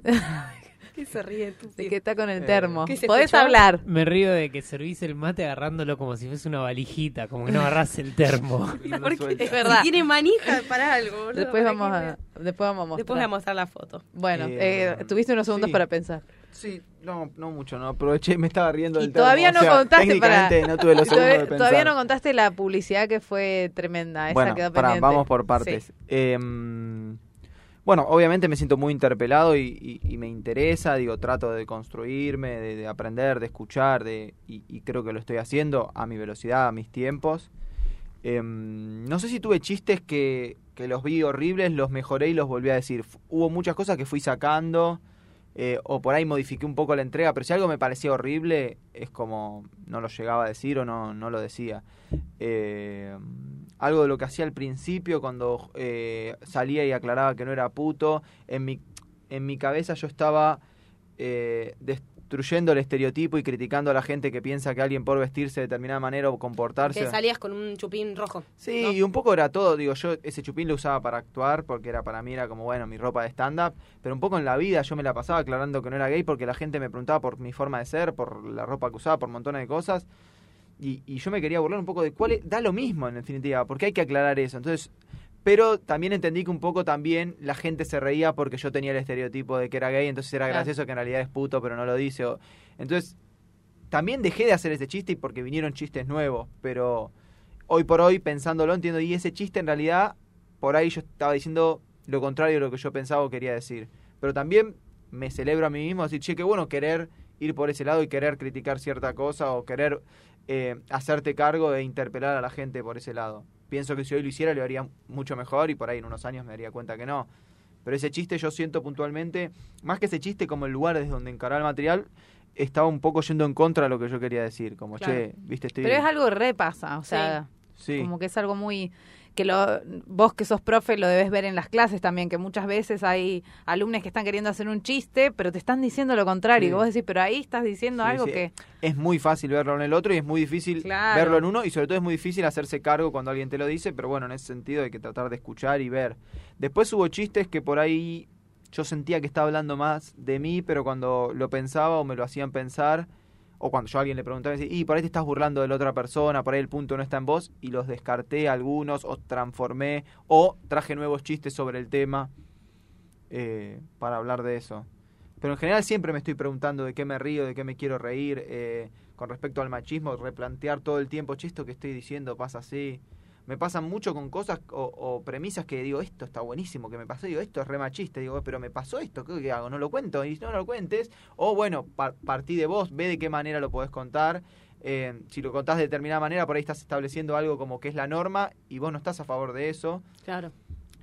¿Qué se ríe tú? De que está con el Eh, termo. ¿qué se Podés escuchó? hablar. Me río de que servís el mate agarrándolo como si fuese una valijita, como que no agarrás el termo. No Porque. Es verdad. tiene manija para algo. boludo, Después para vamos que a, después vamos a mostrar. Después voy a mostrar la foto. Bueno, Eh, eh, tuviste unos segundos sí. para pensar. Sí, no, no mucho, no aproveché, me estaba riendo Y del termo, todavía o no sea, contaste para. técnicamente no tuve los y segundos todavía, de pensar. todavía no contaste la publicidad que fue tremenda. Esa bueno, quedó pendiente. vamos por partes. Em, bueno, obviamente me siento muy interpelado y, y- y me interesa, digo, trato de construirme, de, de aprender, de escuchar, de, y, y creo que lo estoy haciendo a mi velocidad, a mis tiempos. Em, no sé si tuve chistes que, que los vi horribles, los mejoré y los volví a decir. Hubo muchas cosas que fui sacando, eh, o por ahí modifiqué un poco la entrega, pero si algo me parecía horrible, es como no lo llegaba a decir o no, no lo decía. Eh, algo de lo que hacía al principio cuando eh, salía y aclaraba que no era puto, en mi, en mi cabeza yo estaba eh, destruyendo el estereotipo y criticando a la gente que piensa que alguien por vestirse de determinada manera o comportarse... Que salías con un chupín rojo. Sí, ¿no? y un poco era todo, digo, yo ese chupín lo usaba para actuar porque era para mí era como, bueno, mi ropa de stand-up, pero un poco en la vida yo me la pasaba aclarando que no era gay porque la gente me preguntaba por mi forma de ser, por la ropa que usaba, por montones de cosas, y, y yo me quería burlar un poco de cuál es- da lo mismo en definitiva, porque hay que aclarar eso, entonces... Pero también entendí que un poco también la gente se reía porque yo tenía el estereotipo de que era gay, entonces era gracioso que en realidad es puto, pero no lo dice. o- Entonces, también dejé de hacer ese chiste y porque vinieron chistes nuevos, pero hoy por hoy, pensándolo, entiendo, y ese chiste en realidad, por ahí yo estaba diciendo lo contrario de lo que yo pensaba o quería decir. Pero también me celebro a mí mismo, decir, che, qué bueno querer ir por ese lado y querer criticar cierta cosa o querer eh, hacerte cargo de interpelar a la gente por ese lado. Pienso que si hoy lo hiciera lo haría mucho mejor y por ahí en unos años me daría cuenta que no. Pero ese chiste yo siento puntualmente, más que ese chiste como el lugar desde donde encarar el material, estaba un poco yendo en contra de lo que yo quería decir. Como, Claro. che, viste, estoy... Pero es algo que repasa, o sea, Sí. como que es algo muy... que lo, vos que sos profe lo debes ver en las clases también, que muchas veces hay alumnos que están queriendo hacer un chiste, pero te están diciendo lo contrario. Sí. Y vos decís, pero ahí estás diciendo Sí, algo sí. que... Es muy fácil verlo en el otro y es muy difícil Claro. verlo en uno y sobre todo es muy difícil hacerse cargo cuando alguien te lo dice, pero bueno, en ese sentido hay que tratar de escuchar y ver. Después hubo chistes que por ahí yo sentía que estaba hablando más de mí, pero cuando lo pensaba o me lo hacían pensar, o cuando yo a alguien le preguntaba, decía, y por ahí te estás burlando de la otra persona, por ahí el punto no está en vos, y los descarté algunos, o transformé, o traje nuevos chistes sobre el tema eh, para hablar de eso. Pero en general siempre me estoy preguntando de qué me río, de qué me quiero reír. eh, con respecto al machismo, replantear todo el tiempo, che, esto que estoy diciendo pasa así. Me pasan mucho con cosas o, o premisas que digo, esto está buenísimo, que me pasó, digo, esto es re machista, digo, pero me pasó esto, ¿qué, hago? ¿No lo cuento? Y no, no lo cuentes. O bueno, par- partí de vos, ve de qué manera lo podés contar. Eh, si lo contás de determinada manera, por ahí estás estableciendo algo como que es la norma y vos no estás a favor de eso Claro.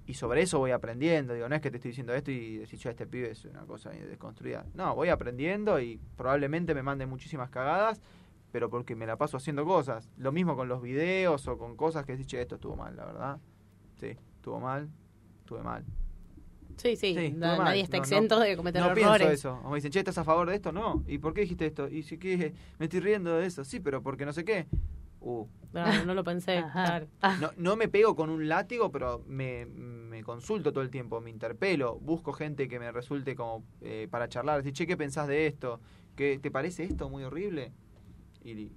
y sobre eso voy aprendiendo. Digo, no es que te estoy diciendo esto y decís, yo, este pibe es una cosa desconstruida. No, voy aprendiendo y probablemente me mande muchísimas cagadas, pero porque me la paso haciendo cosas. Lo mismo con los videos o con cosas que decís, che, esto estuvo mal, la verdad. Sí, estuvo mal, estuve mal. Sí, sí, Sí, normal. nadie está No, no- exento de cometer no errores. pienso eso. O me dicen, che, ¿estás a favor de esto? No. ¿Y por qué dijiste esto? Y si que me estoy riendo de eso. Sí, pero porque no sé qué. Uh, Claro, no lo pensé. Claro. no, no me pego con un látigo, pero me, me consulto todo el tiempo, me interpelo, busco gente que me resulte como eh, para charlar, decir, che, ¿qué pensás de esto? ¿Qué, ¿Te parece esto muy horrible? Y,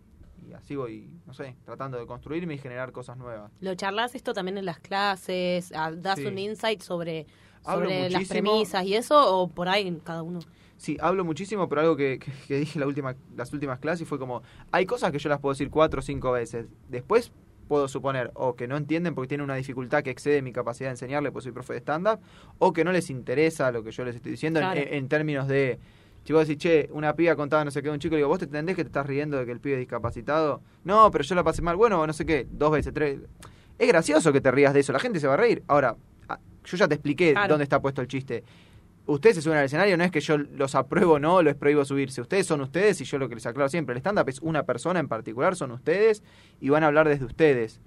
y así voy, no sé, tratando de construirme y generar cosas nuevas. ¿Lo charlas esto también en las clases? Ah, ¿Das Sí. un insight sobre, sobre las premisas y eso? ¿O por ahí cada uno? Sí, hablo muchísimo, pero algo que, que, que dije la última, las últimas clases fue como, hay cosas que yo las puedo decir cuatro o cinco veces. Después puedo suponer o que no entienden porque tienen una dificultad que excede mi capacidad de enseñarle, pues soy profe de stand-up, o que no les interesa lo que yo les estoy diciendo en- Claro. en, en términos de... Si vos decís, che, una piba contaba no sé qué de un chico, le digo, ¿vos te entendés que te estás riendo de que el pibe es discapacitado? No, pero yo la pasé mal. Bueno, no sé qué, dos veces, tres. Es gracioso que te rías de eso, la gente se va a reír. Ahora, ah, yo ya te expliqué Claro. dónde está puesto el chiste. Ustedes se suben al escenario, no es que yo los apruebo o no, les prohíbo subirse. Ustedes son ustedes y yo lo que les aclaro siempre, el stand-up es una persona en particular, son ustedes y van a hablar desde ustedes.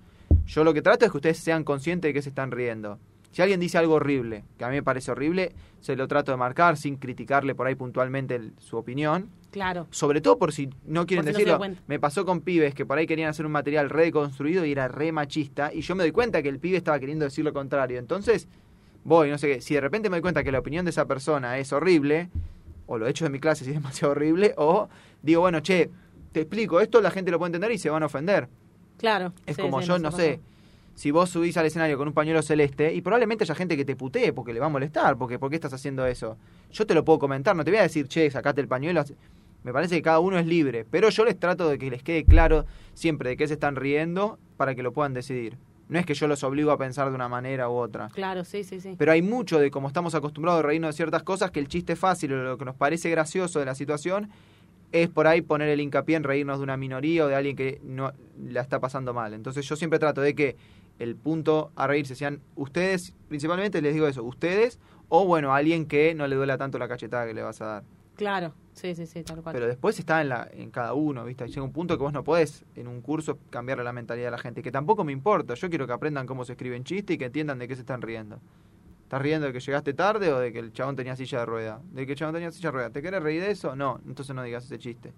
Yo lo que trato es que ustedes sean conscientes de que se están riendo. Si alguien dice algo horrible, que a mí me parece horrible, se lo trato de marcar sin criticarle por ahí puntualmente el- su opinión. Claro. Sobre todo por si no quieren si decirlo. me pasó con pibes que por ahí querían hacer un material reconstruido y era re machista. Y yo me doy cuenta que el pibe estaba queriendo decir lo contrario. Entonces, voy, no sé qué. Si de repente me doy cuenta que la opinión de esa persona es horrible, o lo he hecho en mi clase si es demasiado horrible, o digo, bueno, che, te explico esto, la gente lo puede entender y se van a ofender. Claro. Es Sí, como sí, yo, no sé. Si vos subís al escenario con un pañuelo celeste, y probablemente haya gente que te putee porque le va a molestar, porque ¿por qué estás haciendo eso? Yo te lo puedo comentar, no te voy a decir, che, sacate el pañuelo. Me parece que cada uno es libre, pero yo les trato de que les quede claro siempre de qué se están riendo para que lo puedan decidir. No es que yo los obligo a pensar de una manera u otra. Claro, sí, sí, sí. Pero hay mucho de como estamos acostumbrados a reírnos de ciertas cosas que el chiste fácil o lo que nos parece gracioso de la situación es por ahí poner el hincapié en reírnos de una minoría o de alguien que no la está pasando mal. Entonces yo siempre trato de que el punto a reírse sean ustedes, principalmente les digo eso, ustedes o bueno, alguien que no le duela tanto la cachetada que le vas a dar. Claro, sí, sí, sí, tal cual. Pero después está en, la, en cada uno, ¿viste? Llega un punto que vos no podés en un curso cambiarle la mentalidad a la gente, que tampoco me importa. Yo quiero que aprendan cómo se escriben chistes y que entiendan de qué se están riendo. ¿Estás riendo de que llegaste tarde o de que el chabón tenía silla de rueda? ¿De que el chabón tenía silla de rueda? ¿Te querés reír de eso? No, entonces no digas ese chiste.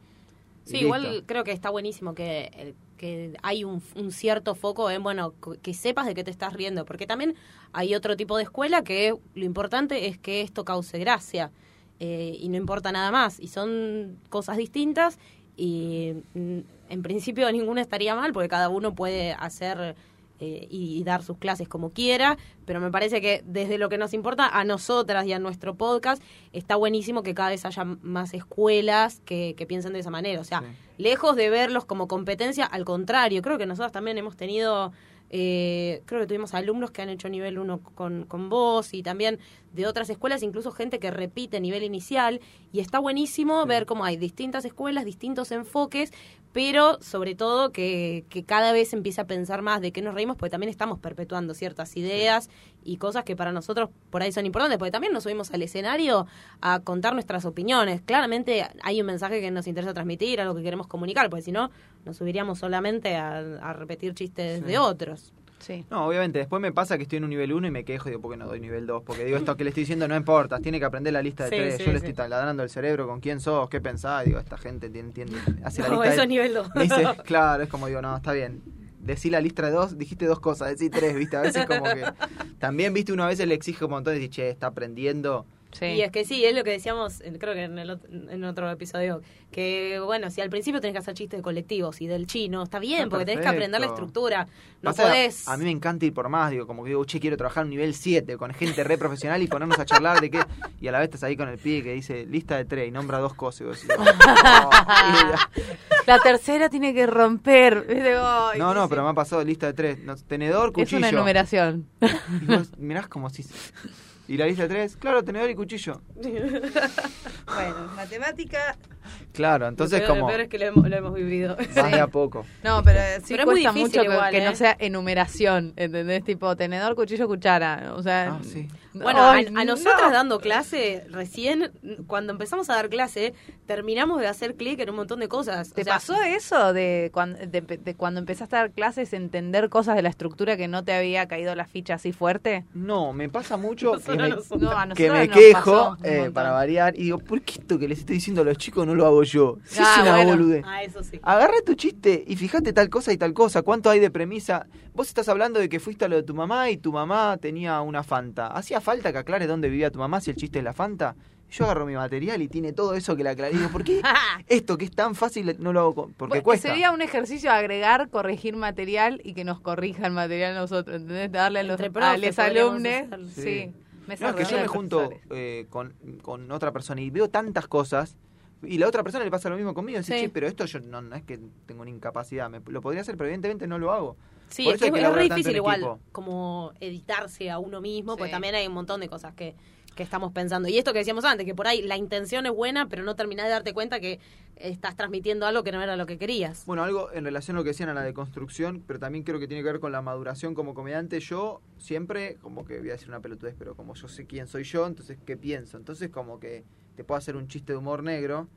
Sí, listo. igual creo que está buenísimo que, que hay un, un cierto foco en, bueno, que sepas de qué te estás riendo, porque también hay otro tipo de escuela que lo importante es que esto cause gracia eh, y no importa nada más, y son cosas distintas y mm, en principio ninguna estaría mal porque cada uno puede hacer eh, y, y dar sus clases como quiera, pero me parece que desde lo que nos importa a nosotras y a nuestro podcast está buenísimo que cada vez haya más escuelas que, que piensen de esa manera. O sea, Sí. lejos de verlos como competencia, al contrario, creo que nosotros también hemos tenido, eh, creo que tuvimos alumnos que han hecho nivel 1 con, con vos y también de otras escuelas, incluso gente que repite nivel inicial y está buenísimo Sí. ver cómo hay distintas escuelas, distintos enfoques, pero sobre todo que, que cada vez empiece a pensar más de qué nos reímos, porque también estamos perpetuando ciertas ideas y cosas que para nosotros por ahí son importantes, porque también nos subimos al escenario a contar nuestras opiniones. Claramente hay un mensaje que nos interesa transmitir, algo que queremos comunicar, porque si no, nos subiríamos solamente a, a repetir chistes Sí. de otros. Sí. No, obviamente, después me pasa que estoy en un nivel 1 y me quejo y digo, ¿por qué no doy nivel 2? Porque digo, esto que le estoy diciendo no importa, tiene que aprender la lista de Sí, tres. sí, Yo le estoy taladrando el cerebro con quién sos, qué pensás. Digo, esta gente tiene- entiende, hace la No, lista eso es nivel 2. Me dice, claro, es como digo, no, está bien. Decí la lista de dos, dijiste dos cosas, decí tres, viste, a veces como que... También, viste, uno a veces le exige un montón y dice, che, está aprendiendo. Sí. Y es que sí, es lo que decíamos, creo que en, el, en otro episodio, que bueno, si al principio tenés que hacer chistes de colectivos y del chino, está bien, Ah, porque tenés que aprender la perfecto. estructura. No Pasa, podés... A mí me encanta ir por más, digo, como que digo, che, quiero trabajar un nivel 7 con gente re profesional y ponernos a charlar de qué. Y a la vez estás ahí con el pie que dice lista de tres y nombra dos cosas. Y "Oh". Y- La tercera tiene que romper. no, no, sí, pero me ha pasado lista de tres. No, tenedor, Es cuchillo. una enumeración. Y vos mirás como si. Y la lista de tres, claro, tenedor y cuchillo. Bueno, matemática. Claro, entonces lo peor, como. Lo peor es que lo hemos, lo hemos vivido. De a poco. No, pero sí Pero es muy mucho que, igual, que no ¿eh? sea enumeración, ¿entendés? Tipo tenedor, cuchillo, cuchara. O sea, Ah, sí. Bueno, a, nosotras no. dando clase, recién, cuando empezamos a dar clase, terminamos de hacer clic en un montón de cosas. ¿Te O sea, pasó eso de cuando, de, de cuando empezaste a dar clases, entender cosas de la estructura que no te había caído la ficha así fuerte? No, me pasa mucho que me. No, que quejo eh, para variar y digo, ¿por qué esto que les estoy diciendo a los chicos no lo hago yo? Si Ah, es una bueno. boludez. Ah, eso sí. Agarra tu chiste y fíjate tal cosa y tal cosa. ¿Cuánto hay de premisa? Vos estás hablando de que fuiste a lo de tu mamá y tu mamá tenía una Fanta. ¿Hacía falta que aclares dónde vivía tu mamá si el chiste es la Fanta? Yo agarro mi material y tiene todo eso que le aclaré. Digo, ¿por qué esto que es tan fácil no lo hago? con- Porque Bueno, cuesta. Sería un ejercicio agregar, corregir material y que nos corrija el material nosotros, ¿entendés? Darle a los, a los alumnos. Sí. No, es que yo me junto eh, con, con otra persona y veo tantas cosas y la otra persona le pasa lo mismo conmigo. Dice, Sí. che, pero esto yo no, no es que tengo una incapacidad. Me, lo podría hacer, pero evidentemente no lo hago. Sí, Por es eso que hay que es re difícil igual equipo. como editarse a uno mismo, porque Sí. también hay un montón de cosas que, que estamos pensando. Y esto que decíamos antes, que por ahí la intención es buena, pero no terminás de darte cuenta que estás transmitiendo algo que no era lo que querías. Bueno, algo en relación a lo que decían a la deconstrucción, pero también creo que tiene que ver con la maduración como comediante. Yo siempre, como que voy a decir una pelotudez, pero como yo sé quién soy yo, entonces qué pienso. Entonces como que te puedo hacer un chiste de humor negro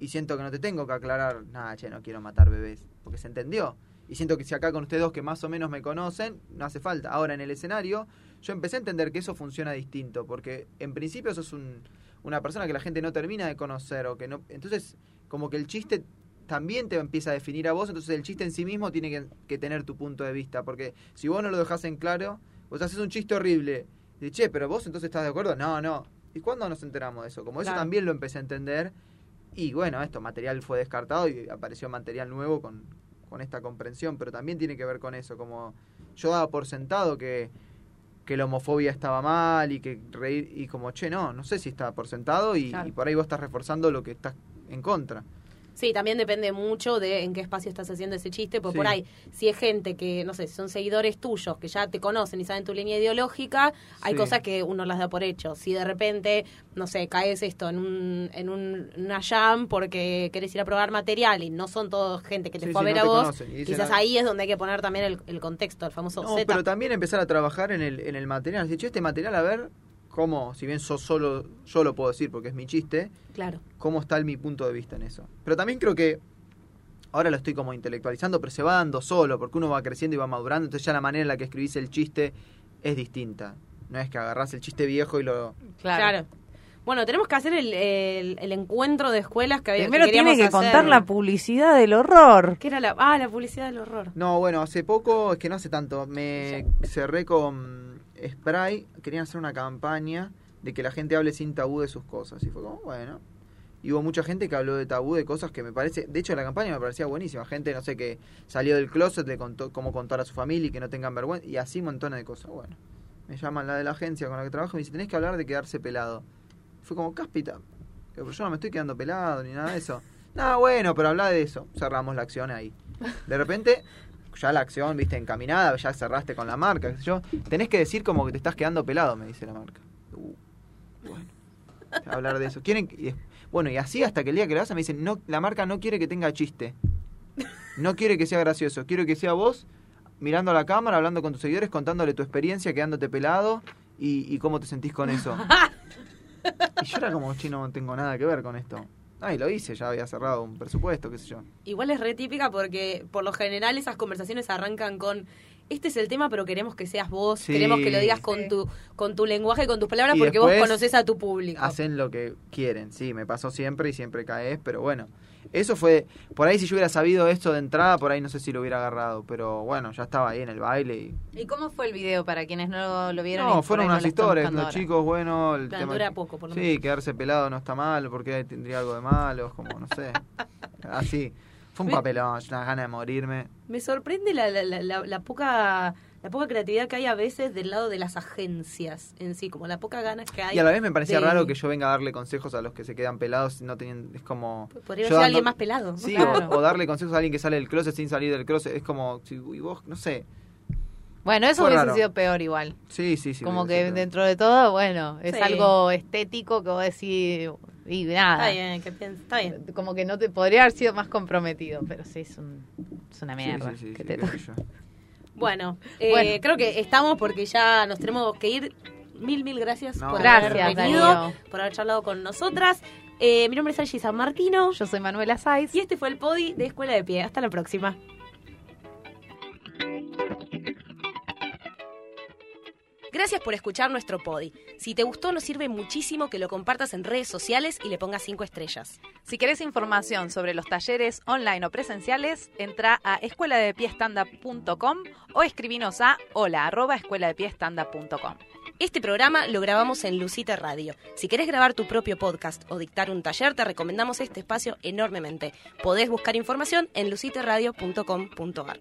y siento que no te tengo que aclarar, nada, che, no quiero matar bebés, porque se entendió. Y siento que si acá con ustedes dos que más o menos me conocen, no hace falta. Ahora en el escenario, yo empecé a entender que eso funciona distinto, porque en principio sos un, una persona que la gente no termina de conocer o que no... Entonces, como que el chiste también te empieza a definir a vos, entonces el chiste en sí mismo tiene que, tener tu punto de vista, porque si vos no lo dejás en claro, vos haces un chiste horrible, y che, pero vos entonces estás de acuerdo, no, no. ¿Y cuándo nos enteramos de eso? Como eso también lo empecé a entender, y bueno, esto, material fue descartado y apareció material nuevo con, con esta comprensión, pero también tiene que ver con eso, como yo daba por sentado que, que la homofobia estaba mal y que reír, y como, che, no, no sé si estaba por sentado y, Claro. y por ahí vos estás reforzando lo que estás en contra. Sí, también depende mucho de en qué espacio estás haciendo ese chiste, porque Sí. por ahí, si es gente que, no sé, son seguidores tuyos, que ya te conocen y saben tu línea ideológica, hay Sí. cosas que uno las da por hecho. Si de repente, no sé, caes esto en un, en un, una jam porque querés ir a probar material y no son todos gente que te Sí, fue a ver no a vos, quizás "Ah". ahí es donde hay que poner también el, el contexto, el famoso No, Z. pero también empezar a trabajar en el, en el material. Che, este material, a ver cómo, si bien sos solo, yo lo puedo decir porque es mi chiste, Claro. cómo está el, mi punto de vista en eso. Pero también creo que ahora lo estoy como intelectualizando, pero se va dando solo, porque uno va creciendo y va madurando, entonces ya la manera en la que escribís el chiste es distinta. No es que agarrás el chiste viejo y lo... Claro. Claro. Bueno, tenemos que hacer el, el, el encuentro de escuelas que había Primero que tiene que hacer. contar la publicidad del horror. ¿Qué era la, ah, la publicidad del horror. No, bueno, hace poco, es que no hace tanto, me cerré con Spray, querían hacer una campaña de que la gente hable sin tabú de sus cosas. Y fue como, bueno. Y hubo mucha gente que habló de tabú de cosas que me parece. De hecho, la campaña me parecía buenísima. Gente, no sé, que salió del closet, le contó cómo contar a su familia y que no tengan vergüenza. Y así montones de cosas. Bueno, me llaman la de la agencia con la que trabajo y me dice: Tenés que hablar de quedarse pelado. Fue como, cáspita. Pero yo no me estoy quedando pelado ni nada de eso. No, bueno, pero habla de eso. Cerramos la acción ahí. De repente, ya la acción, viste, encaminada, ya cerraste con la marca, qué sé yo. Tenés que decir como que te estás quedando pelado, me dice la marca. Uh, bueno, hablar de eso. Quieren que- bueno, y así hasta que el día que lo hacen me dicen, no, la marca no quiere que tenga chiste. No quiere que sea gracioso, quiero que sea vos mirando a la cámara, hablando con tus seguidores, contándole tu experiencia, quedándote pelado y, y cómo te sentís con eso. Y yo era como, che, no tengo nada que ver con esto. Ah, y lo hice, ya había cerrado un presupuesto, qué sé yo. Igual es re típica porque por lo general esas conversaciones arrancan con este es el tema, pero queremos que seas vos, Sí, queremos que lo digas sí. con tu con tu lenguaje, con tus palabras, Y porque vos conoces a tu público. Hacen lo que quieren, sí, me pasó siempre y siempre caes, pero bueno. Eso fue, por ahí si yo hubiera sabido esto de entrada, por ahí no sé si lo hubiera agarrado, pero bueno, ya estaba ahí en el baile y... ¿Y cómo fue el video para quienes no lo vieron? No, fueron no unas historias, los ahora? chicos, bueno, el tema... dura poco, por lo Sí, menos. quedarse pelado no está mal, porque tendría algo de malo, como no sé. Así, fue un Me- papelón, una gana de morirme. Me sorprende la, la, la, la- la poca la poca creatividad que hay a veces del lado de las agencias en sí, como la poca ganas que hay. Y a la vez me parecía de- raro que yo venga a darle consejos a los que se quedan pelados, no teniendo, es como... Podría yo ser dando- alguien más pelado. Sí, Claro. o, o darle consejos a alguien que sale del closet sin salir del closet, es como, si, y vos, no sé. Bueno, eso hubiese sido peor igual. Sí, sí, sí. Como que dentro de todo, bueno, es Sí. algo estético que vos decís y nada. Está bien, que piensa, está bien. Como que no te podría haber sido más comprometido, pero sí es, un, es una mierda. sí, sí, que sí, te. Bueno, eh, Bueno. creo que estamos porque ya nos tenemos que ir. Mil, mil gracias No, por Gracias, haber venido, Darío. por haber charlado con nosotras. Eh, mi nombre es Angie San Martino Yo soy Manuela Saiz. y este fue el Podi de Escuela de Pie. Hasta la próxima. Gracias por escuchar nuestro Podi. Si te gustó, nos sirve muchísimo que lo compartas en redes sociales y le pongas cinco estrellas. Si querés información sobre los talleres online o presenciales, entra a escueladepiestanda.com o escribinos a hola arroba escueladepiestanda.com. Este programa lo grabamos en Lucita Radio. Si querés grabar tu propio podcast o dictar un taller, te recomendamos este espacio enormemente. Podés buscar información en luciteradio.com.ar.